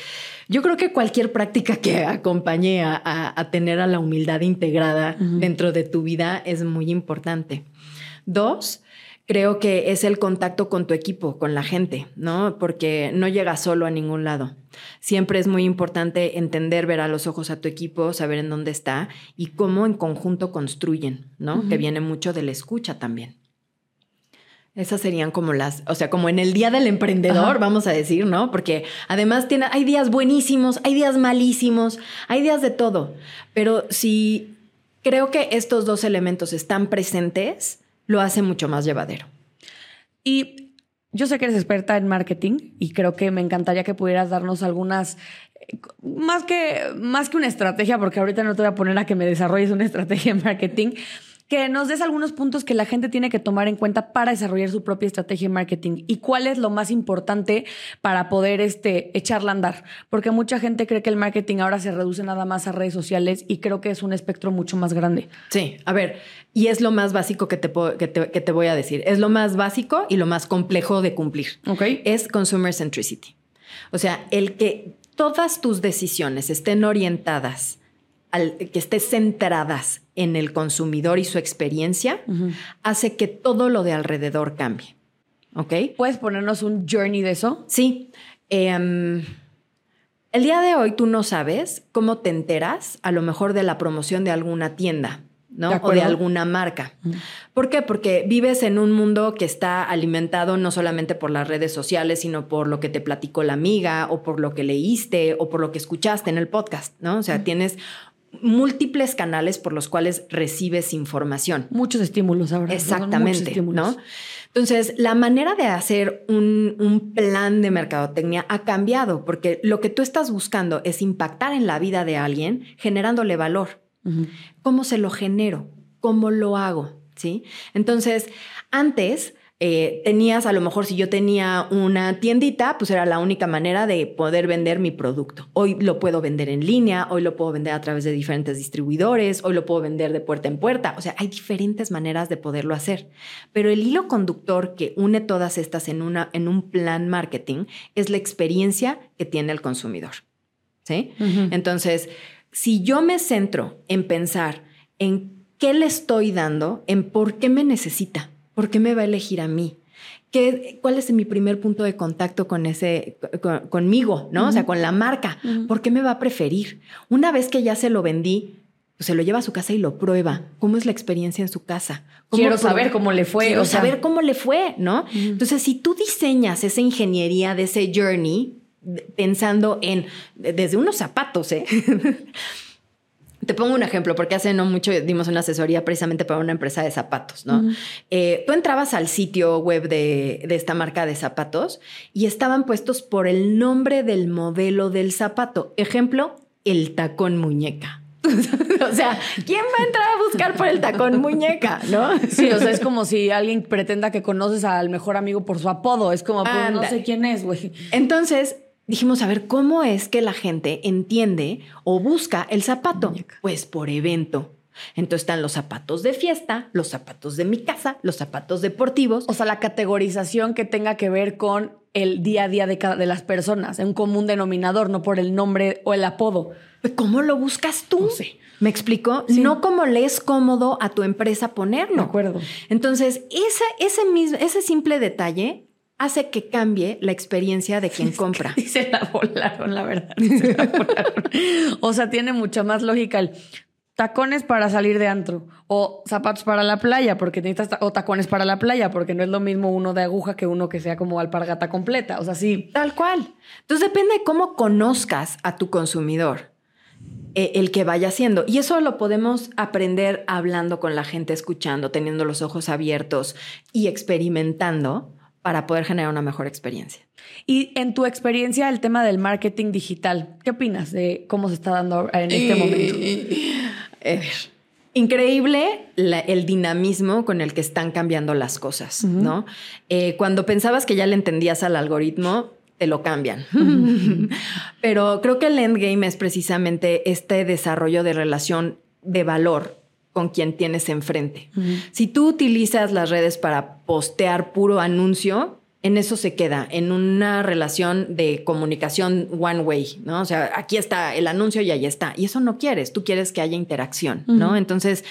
yo creo que cualquier práctica que acompañe a, tener a la humildad integrada dentro de tu vida es muy importante. Dos, creo que es el contacto con tu equipo, con la gente, ¿no? Porque no llegas solo a ningún lado. Siempre es muy importante entender, ver a los ojos a tu equipo, saber en dónde está y cómo en conjunto construyen, ¿no? Que viene mucho de la escucha también. Esas serían como las, o sea, como en el día del emprendedor, vamos a decir, ¿no? Porque además tiene, hay días buenísimos, hay días malísimos, hay días de todo. Pero si creo que estos dos elementos están presentes, lo hace mucho más llevadero. Y yo sé que eres experta en marketing y creo que me encantaría que pudieras darnos algunas, más que, más que una estrategia, porque ahorita no te voy a poner a que me desarrolles una estrategia en marketing, que nos des algunos puntos que la gente tiene que tomar en cuenta para desarrollar su propia estrategia de marketing y cuál es lo más importante para poder este, echarla a andar. Porque mucha gente cree que el marketing ahora se reduce nada más a redes sociales y creo que es un espectro mucho más grande. Sí, a ver, y es lo más básico que te, que te, que te voy a decir. Es lo más básico y lo más complejo de cumplir. Ok. Es consumer centricity. O sea, el que todas tus decisiones estén orientadas al, que estés centradas en el consumidor y su experiencia, hace que todo lo de alrededor cambie. ¿Ok? ¿Puedes ponernos un journey de eso? Sí. Em, el día de hoy tú no sabes cómo te enteras a lo mejor de la promoción de alguna tienda. ¿no? o de alguna marca. ¿Por qué? Porque vives en un mundo que está alimentado no solamente por las redes sociales, sino por lo que te platicó la amiga o por lo que leíste o por lo que escuchaste en el podcast, ¿no? O sea, tienes múltiples canales por los cuales recibes información. Muchos estímulos ahora. Exactamente, ¿no? Entonces, la manera de hacer un, plan de mercadotecnia ha cambiado porque lo que tú estás buscando es impactar en la vida de alguien generándole valor. ¿Cómo se lo genero? ¿Cómo lo hago? ¿Sí? Entonces, antes eh, tenías, a lo mejor si yo tenía una tiendita, pues era la única manera de poder vender mi producto. Hoy lo puedo vender en línea, hoy lo puedo vender a través de diferentes distribuidores, hoy lo puedo vender de puerta en puerta. O sea, hay diferentes maneras de poderlo hacer. Pero el hilo conductor que une todas estas en, una, en un plan marketing es la experiencia que tiene el consumidor. ¿Sí? Entonces, si yo me centro en pensar en qué le estoy dando, en por qué me necesita, ¿Por qué me va a elegir a mí? ¿Qué, ¿Cuál es mi primer punto de contacto con ese, conmigo, ¿no? O sea, con la marca. ¿Por qué me va a preferir? Una vez que ya se lo vendí, pues se lo lleva a su casa y lo prueba. ¿Cómo es la experiencia en su casa? Quiero saber cómo le fue. Quiero saber cómo le fue, ¿no? Entonces, si tú diseñas esa ingeniería de ese journey, pensando en, desde unos zapatos, ¿eh? Te pongo un ejemplo, porque hace no mucho dimos una asesoría precisamente para una empresa de zapatos, ¿no? Eh, tú entrabas al sitio web de, esta marca de zapatos y estaban puestos por el nombre del modelo del zapato. Ejemplo, el tacón muñeca. o sea, ¿quién va a entrar a buscar por el tacón muñeca, no? Sí, o sea, es como si alguien pretenda que conoces al mejor amigo por su apodo. Es como, pues, no sé quién es, güey. Entonces, dijimos, a ver, ¿cómo es que la gente entiende o busca el zapato? Pues por evento. Entonces están los zapatos de fiesta, los zapatos de mi casa, los zapatos deportivos. O sea, la categorización que tenga que ver con el día a día de, cada, de las personas, un común denominador, no por el nombre o el apodo. ¿Cómo lo buscas tú? ¿Me explico? No como le es cómodo a tu empresa ponerlo. De acuerdo. Entonces, ese, ese, mismo, ese simple detalle hace que cambie la experiencia de quien compra. Y se la volaron, la verdad. o sea, tiene mucha más lógica el tacones para salir de antro o zapatos para la playa porque necesitas o tacones para la playa porque no es lo mismo uno de aguja que uno que sea como alpargata completa, o sea, sí. Tal cual. Entonces depende de cómo conozcas a tu consumidor. Eh, el que vaya haciendo. Y eso lo podemos aprender hablando con la gente, escuchando, teniendo los ojos abiertos y experimentando para poder generar una mejor experiencia. Y en tu experiencia, el tema del marketing digital, ¿qué opinas de cómo se está dando en este momento? Increíble el dinamismo con el que están cambiando las cosas, ¿no? Eh, cuando pensabas que ya le entendías al algoritmo, te lo cambian. Pero creo que el endgame es precisamente este desarrollo de relación de valor con quien tienes enfrente. Si tú utilizas las redes para postear puro anuncio, en eso se queda, en una relación de comunicación one way, ¿no? O sea, aquí está el anuncio y ahí está. Y eso no quieres, tú quieres que haya interacción, ¿no? Entonces,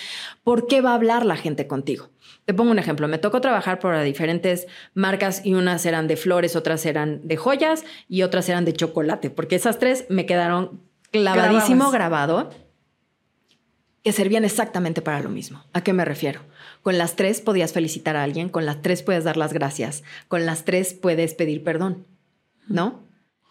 ¿por qué va a hablar la gente contigo? Te pongo un ejemplo, me tocó trabajar para diferentes marcas y unas eran de flores, otras eran de joyas y otras eran de chocolate, porque esas tres me quedaron clavadísimo grabado que servían exactamente para lo mismo. ¿A qué me refiero? Con las tres podías felicitar a alguien, con las tres puedes dar las gracias, con las tres puedes pedir perdón, ¿no?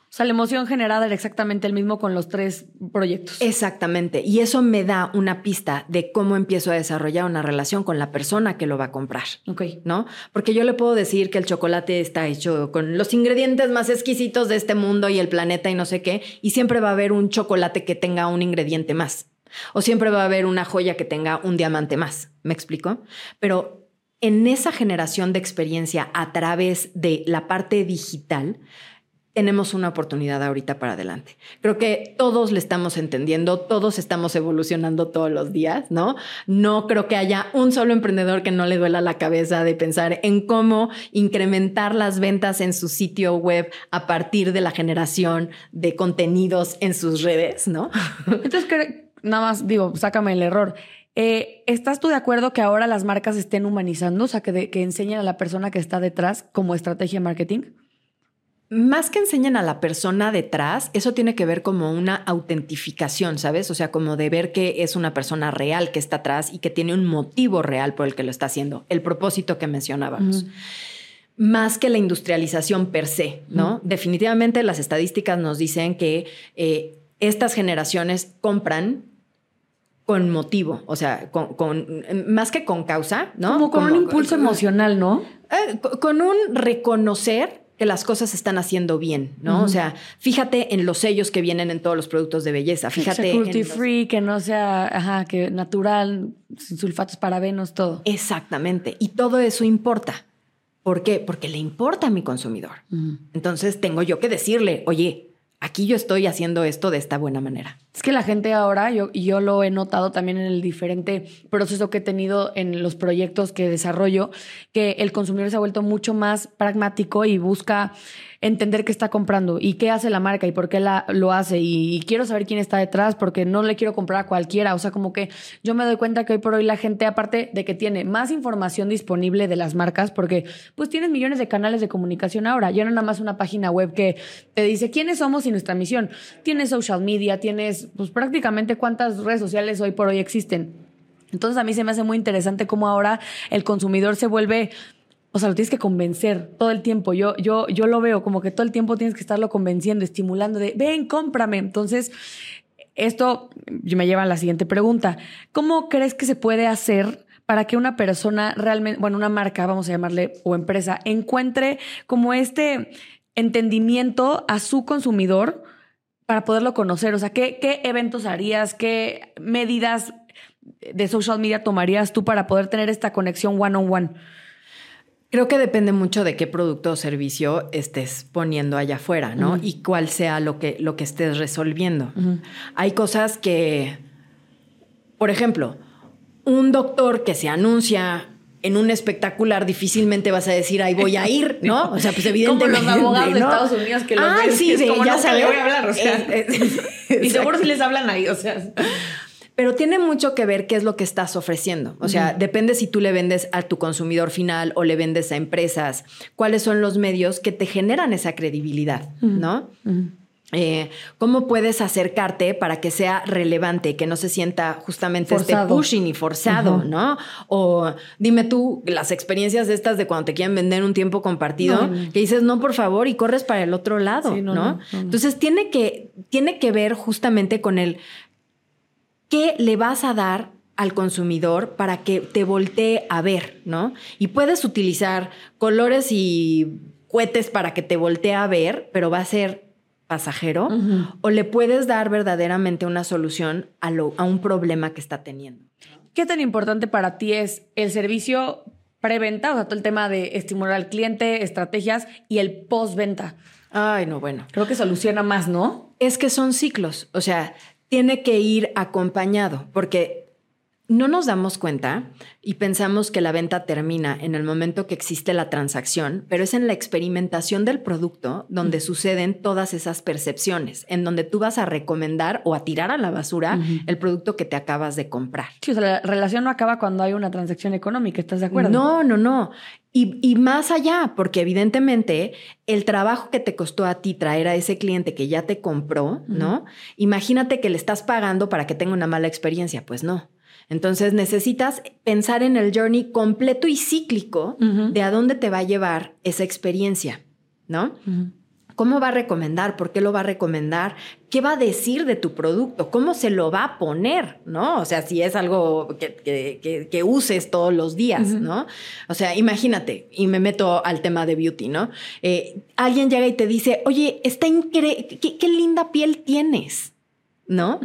O sea, la emoción generada era exactamente el mismo con los tres proyectos. Exactamente. Y eso me da una pista de cómo empiezo a desarrollar una relación con la persona que lo va a comprar. Ok. ¿No? Porque yo le puedo decir que el chocolate está hecho con los ingredientes más exquisitos de este mundo y el planeta y no sé qué. Y siempre va a haber un chocolate que tenga un ingrediente más. O siempre va a haber una joya que tenga un diamante más. ¿Me explico? Pero en esa generación de experiencia a través de la parte digital, tenemos una oportunidad ahorita para adelante. Creo que todos le estamos entendiendo, todos estamos evolucionando todos los días, ¿no? No creo que haya un solo emprendedor que no le duela la cabeza de pensar en cómo incrementar las ventas en su sitio web a partir de la generación de contenidos en sus redes, ¿no? Entonces, nada más digo, sácame el error. Eh, ¿Estás tú de acuerdo que ahora las marcas estén humanizando? O sea, que, que enseñen a la persona que está detrás como estrategia de marketing. Más que enseñen a la persona detrás, eso tiene que ver como una autentificación, ¿sabes? O sea, como de ver que es una persona real que está atrás y que tiene un motivo real por el que lo está haciendo, el propósito que mencionábamos. Más que la industrialización per se, ¿no? Definitivamente las estadísticas nos dicen que eh, estas generaciones compran con motivo, o sea, con, más que con causa, ¿no? Como con un impulso emocional, ¿no? Eh, con un reconocer que las cosas se están haciendo bien, ¿no? O sea, fíjate en los sellos que vienen en todos los productos de belleza. Fíjate. Cruelty free, que no sea, ajá, que natural, sin sulfatos, parabenos, todo. Exactamente. Y todo eso importa. ¿Por qué? Porque le importa a mi consumidor. Entonces tengo yo que decirle, oye, aquí yo estoy haciendo esto de esta buena manera. Es que la gente ahora, yo, yo lo he notado también en el diferente proceso que he tenido en los proyectos que desarrollo, que el consumidor se ha vuelto mucho más pragmático y busca entender qué está comprando y qué hace la marca y por qué la, lo hace. Y, quiero saber quién está detrás porque no le quiero comprar a cualquiera. O sea, como que yo me doy cuenta que hoy por hoy la gente, aparte de que tiene más información disponible de las marcas, porque pues tienes millones de canales de comunicación ahora. Ya no nada más una página web que te dice quiénes somos y nuestra misión. Tienes social media, tienes pues prácticamente cuántas redes sociales hoy por hoy existen. Entonces a mí se me hace muy interesante cómo ahora el consumidor se vuelve o sea, lo tienes que convencer todo el tiempo. Yo, yo, yo lo veo como que todo el tiempo tienes que estarlo convenciendo, estimulando de, ven, cómprame. Entonces, esto me lleva a la siguiente pregunta. ¿Cómo crees que se puede hacer para que una persona realmente, bueno, una marca, vamos a llamarle, o empresa, encuentre como este entendimiento a su consumidor para poderlo conocer? O sea, ¿qué, qué eventos harías? ¿Qué medidas de social media tomarías tú para poder tener esta conexión one-on-one? on one Creo que depende mucho de qué producto o servicio estés poniendo allá afuera, ¿no? Y cuál sea lo que, lo que estés resolviendo. Hay cosas que, por ejemplo, un doctor que se anuncia en un espectacular difícilmente vas a decir, ahí voy a ir, ¿no? O sea, pues evidentemente. Como los abogados de Estados Unidos que los ah, sí, sí, como ya no, voy a hablar, o sea. y seguro si les hablan ahí, o sea pero tiene mucho que ver qué es lo que estás ofreciendo. O sea, depende si tú le vendes a tu consumidor final o le vendes a empresas, cuáles son los medios que te generan esa credibilidad, ¿no? eh, ¿Cómo puedes acercarte para que sea relevante, que no se sienta justamente este pushing y forzado, ¿no? O dime tú las experiencias estas de cuando te quieren vender un tiempo compartido, que dices, no, por favor, y corres para el otro lado, no, Entonces tiene que, tiene que ver justamente con el qué le vas a dar al consumidor para que te voltee a ver, ¿no? Y puedes utilizar colores y cohetes para que te voltee a ver, pero va a ser pasajero o le puedes dar verdaderamente una solución a, lo, a un problema que está teniendo. ¿Qué tan importante para ti es el servicio preventa, o sea, todo el tema de estimular al cliente, estrategias y el postventa? Ay, no, bueno. Creo que soluciona más, ¿no? Es que son ciclos, o sea, tiene que ir acompañado, porque no nos damos cuenta y pensamos que la venta termina en el momento que existe la transacción, pero es en la experimentación del producto donde suceden todas esas percepciones, en donde tú vas a recomendar o a tirar a la basura el producto que te acabas de comprar. Sí, o sea, la relación no acaba cuando hay una transacción económica, ¿estás de acuerdo? No, no, no. Y, y, más allá, porque evidentemente el trabajo que te costó a ti traer a ese cliente que ya te compró, ¿no? Imagínate que le estás pagando para que tenga una mala experiencia. Pues no. Entonces necesitas pensar en el journey completo y cíclico de a dónde te va a llevar esa experiencia, ¿no? ¿Cómo va a recomendar? ¿Por qué lo va a recomendar? ¿Qué va a decir de tu producto? ¿Cómo se lo va a poner? ¿No? O sea, si es algo que, uses todos los días, ¿no? O sea, imagínate, y me meto al tema de beauty, ¿no? Eh, alguien llega y te dice, oye, está increíble, qué, linda piel tienes, ¿no?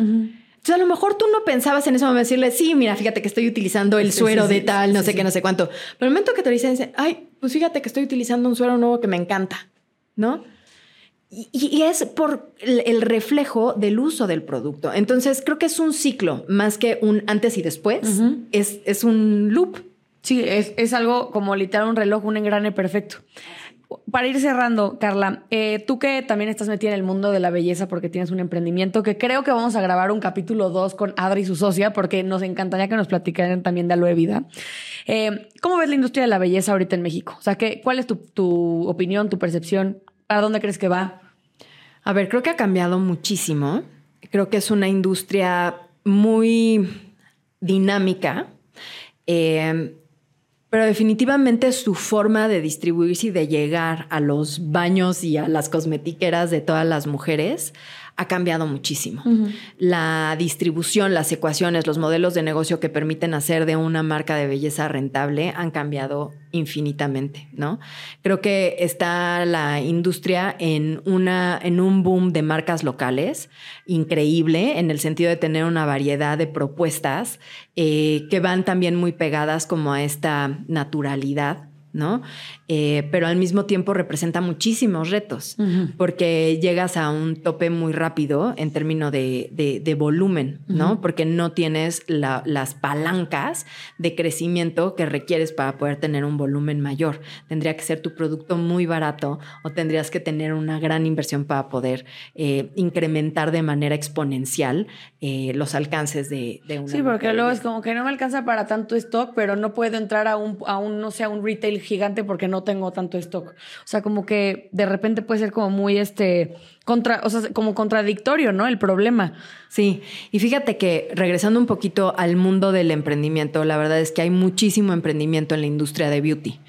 Entonces, a lo mejor tú no pensabas en ese momento decirle, sí, mira, fíjate que estoy utilizando el suero de tal, no sé qué, no sé cuánto. Pero el momento que te dicen, dice, ay, pues fíjate que estoy utilizando un suero nuevo que me encanta, ¿no? Y, es por el, reflejo del uso del producto. Entonces, creo que es un ciclo más que un antes y después. es, es un loop. Sí, es, es algo como literal un reloj, un engrane perfecto para ir cerrando, Carla, eh, tú que también estás metida en el mundo de la belleza porque tienes un emprendimiento, que creo que vamos a grabar un capítulo 2 con Adri y su socia, porque nos encantaría que nos platicaran también de Aloe Vida. Eh, ¿Cómo ves la industria de la belleza ahorita en México? O sea, ¿qué, ¿cuál es tu, opinión, tu percepción? ¿Para dónde crees que va? A ver, creo que ha cambiado muchísimo. Creo que es una industria muy dinámica. Eh, pero definitivamente su forma de distribuirse y de llegar a los baños y a las cosmetiqueras de todas las mujeres ha cambiado muchísimo. La distribución, las ecuaciones, los modelos de negocio que permiten hacer de una marca de belleza rentable han cambiado infinitamente, ¿no? Creo que está la industria en una en un boom de marcas locales increíble en el sentido de tener una variedad de propuestas eh, que van también muy pegadas como a esta naturalidad ¿no? Eh, pero al mismo tiempo representa muchísimos retos, porque llegas a un tope muy rápido en términos de, volumen, ¿no? Porque no tienes las palancas de crecimiento que requieres para poder tener un volumen mayor. Tendría que ser tu producto muy barato o tendrías que tener una gran inversión para poder eh, incrementar de manera exponencial eh, los alcances de, de una. Sí, porque luego es como que no me alcanza para tanto stock, pero no puedo entrar a un, a un no sé, a un retail gigante porque no tengo tanto stock. O sea, como que de repente puede ser como muy este contra, o sea, como contradictorio, ¿no? El problema. Sí, y fíjate que regresando un poquito al mundo del emprendimiento, la verdad es que hay muchísimo emprendimiento en la industria de beauty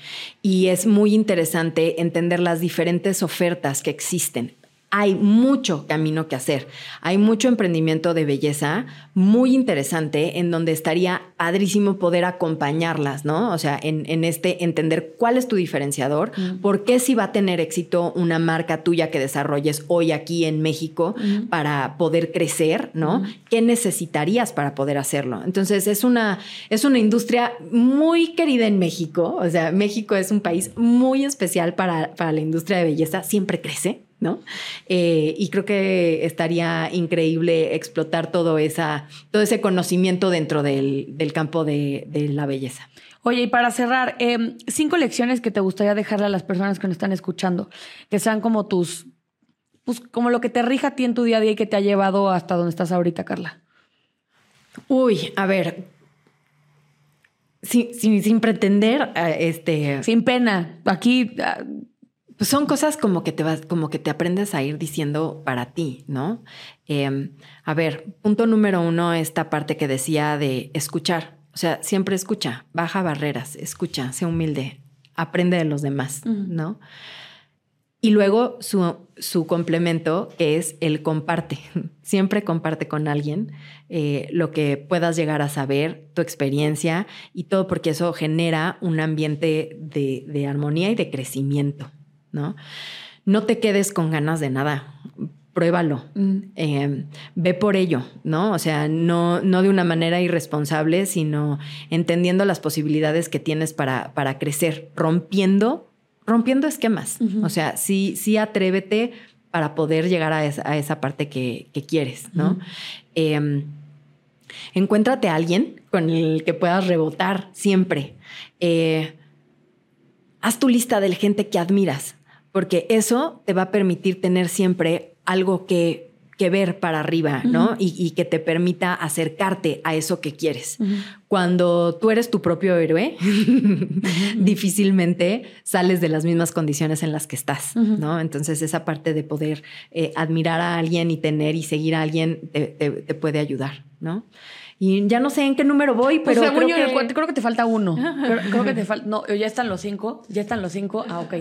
y es muy interesante entender las diferentes ofertas que existen hay mucho camino que hacer. Hay mucho emprendimiento de belleza muy interesante en donde estaría padrísimo poder acompañarlas, ¿no? O sea, en, este entender cuál es tu diferenciador, por qué si va a tener éxito una marca tuya que desarrolles hoy aquí en México para poder crecer, ¿no? ¿Qué necesitarías para poder hacerlo? Entonces, es una, es una industria muy querida en México. O sea, México es un país muy especial para, para la industria de belleza, siempre crece. ¿No? Eh, y creo que estaría increíble explotar todo, esa, todo ese conocimiento dentro del, campo de, la belleza. Oye, y para cerrar, em, cinco lecciones que te gustaría dejarle a las personas que nos están escuchando, que sean como tus, pues como lo que te rija a ti en tu día a día y que te ha llevado hasta donde estás ahorita, Carla. Uy, a ver, sin, sin, pretender, eh, este... Sin pena. Aquí ah, pues son cosas como que te vas, como que te aprendes a ir diciendo para ti, ¿no? Em, a ver, punto número uno, esta parte que decía de escuchar. O sea, siempre escucha, baja barreras, escucha, sé humilde, aprende de los demás, ¿no? Y luego su, su, complemento, que es el comparte. Siempre comparte con alguien eh, lo que puedas llegar a saber, tu experiencia y todo, porque eso genera un ambiente de, de armonía y de crecimiento, ¿no? No te quedes con ganas de nada pruébalo, eh, ve por ello, ¿no? O sea, no, no de una manera irresponsable, sino entendiendo las posibilidades que tienes para, para crecer, rompiendo, rompiendo esquemas. O sea, sí, sí atrévete para poder llegar a esa, parte que, quieres, ¿no? Em, encuéntrate a alguien con el que puedas rebotar siempre. Eh, haz tu lista de gente que admiras, porque eso te va a permitir tener siempre algo que, que ver para arriba, ¿no? y, que te permita acercarte a eso que quieres. Cuando tú eres tu propio héroe, difícilmente sales de las mismas condiciones en las que estás, ¿no? Entonces esa parte de poder eh, admirar a alguien y tener y seguir a alguien te, puede ayudar, ¿no? Y ya no sé en qué número voy, pues pero creo, que... creo que te falta uno. creo, que te falta... No, ya están los cinco. Ya están los cinco. Ah, ok.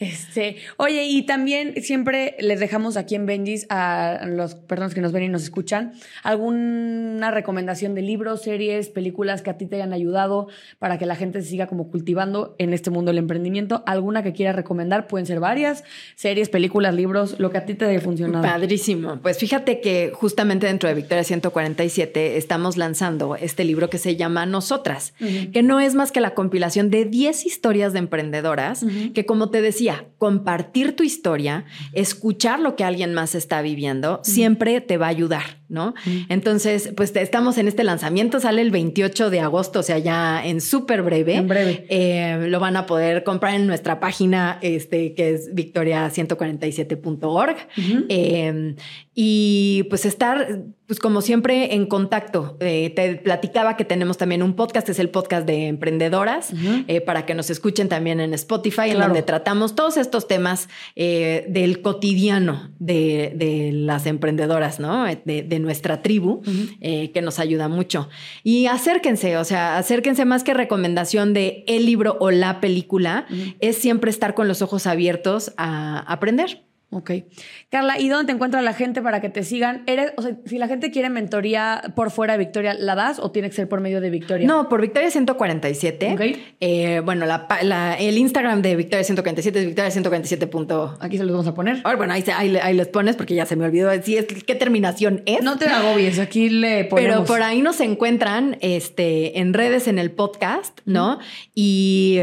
Este, oye, y también siempre les dejamos aquí en Benjis a los personas que nos ven y nos escuchan alguna recomendación de libros, series, películas que a ti te hayan ayudado para que la gente se siga como cultivando en este mundo del emprendimiento. Alguna que quieras recomendar, pueden ser varias, series, películas, libros, lo que a ti te haya funcionado. Padrísimo. Pues fíjate que justamente dentro de Victoria 147 estamos lanzando este libro que se llama Nosotras, que no es más que la compilación de 10 historias de emprendedoras que como te decía, compartir tu historia, escuchar lo que alguien más está viviendo, siempre te va a ayudar, ¿no? Entonces, pues estamos en este lanzamiento, sale el 28 de agosto, o sea, ya en súper breve. En breve. Eh, lo van a poder comprar en nuestra página, este, que es victoria147.org. Em, y pues estar, pues como siempre, en contacto. Eh, te platicaba que tenemos también un podcast, es el podcast de emprendedoras, eh, para que nos escuchen también en Spotify, en donde tratamos todos estos temas del cotidiano de, las emprendedoras, ¿no? De, nuestra tribu, que nos ayuda mucho. Y acérquense, o sea, acérquense más que recomendación de el libro o la película, es siempre estar con los ojos abiertos a aprender. Ok. Carla, ¿y dónde te encuentra la gente para que te sigan? ¿Eres, o sea, si la gente quiere mentoría por fuera de Victoria, ¿la das o tiene que ser por medio de Victoria? No, por Victoria 147. Ok. Eh, bueno, el Instagram de Victoria 147 es victoria 147. Aquí se los vamos a poner. bueno, ahí, ahí, los pones porque ya se me olvidó decir qué terminación es. No te agobies, aquí le ponemos. Pero por ahí nos encuentran este, en redes en el podcast, ¿no? Y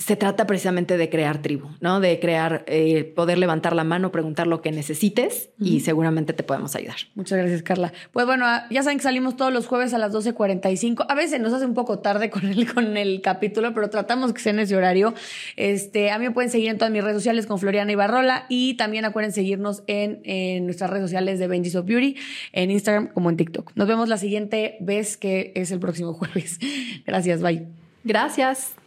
se trata precisamente de crear tribu, ¿no? De crear, eh, poder levantar la mano, preguntar lo que necesites y seguramente te podemos ayudar. Muchas gracias, Carla. Pues bueno, ah, ya saben que salimos todos los jueves a las 12.45. A veces nos hace un poco tarde con el, con el capítulo, pero tratamos que sea en ese horario. Este, a mí me pueden seguir en todas mis redes sociales con Floriana Ibarrola y también acuerden seguirnos en, en nuestras redes sociales de Benji's of Beauty, en Instagram como en TikTok. Nos vemos la siguiente vez que es el próximo jueves. Gracias, bye. Gracias.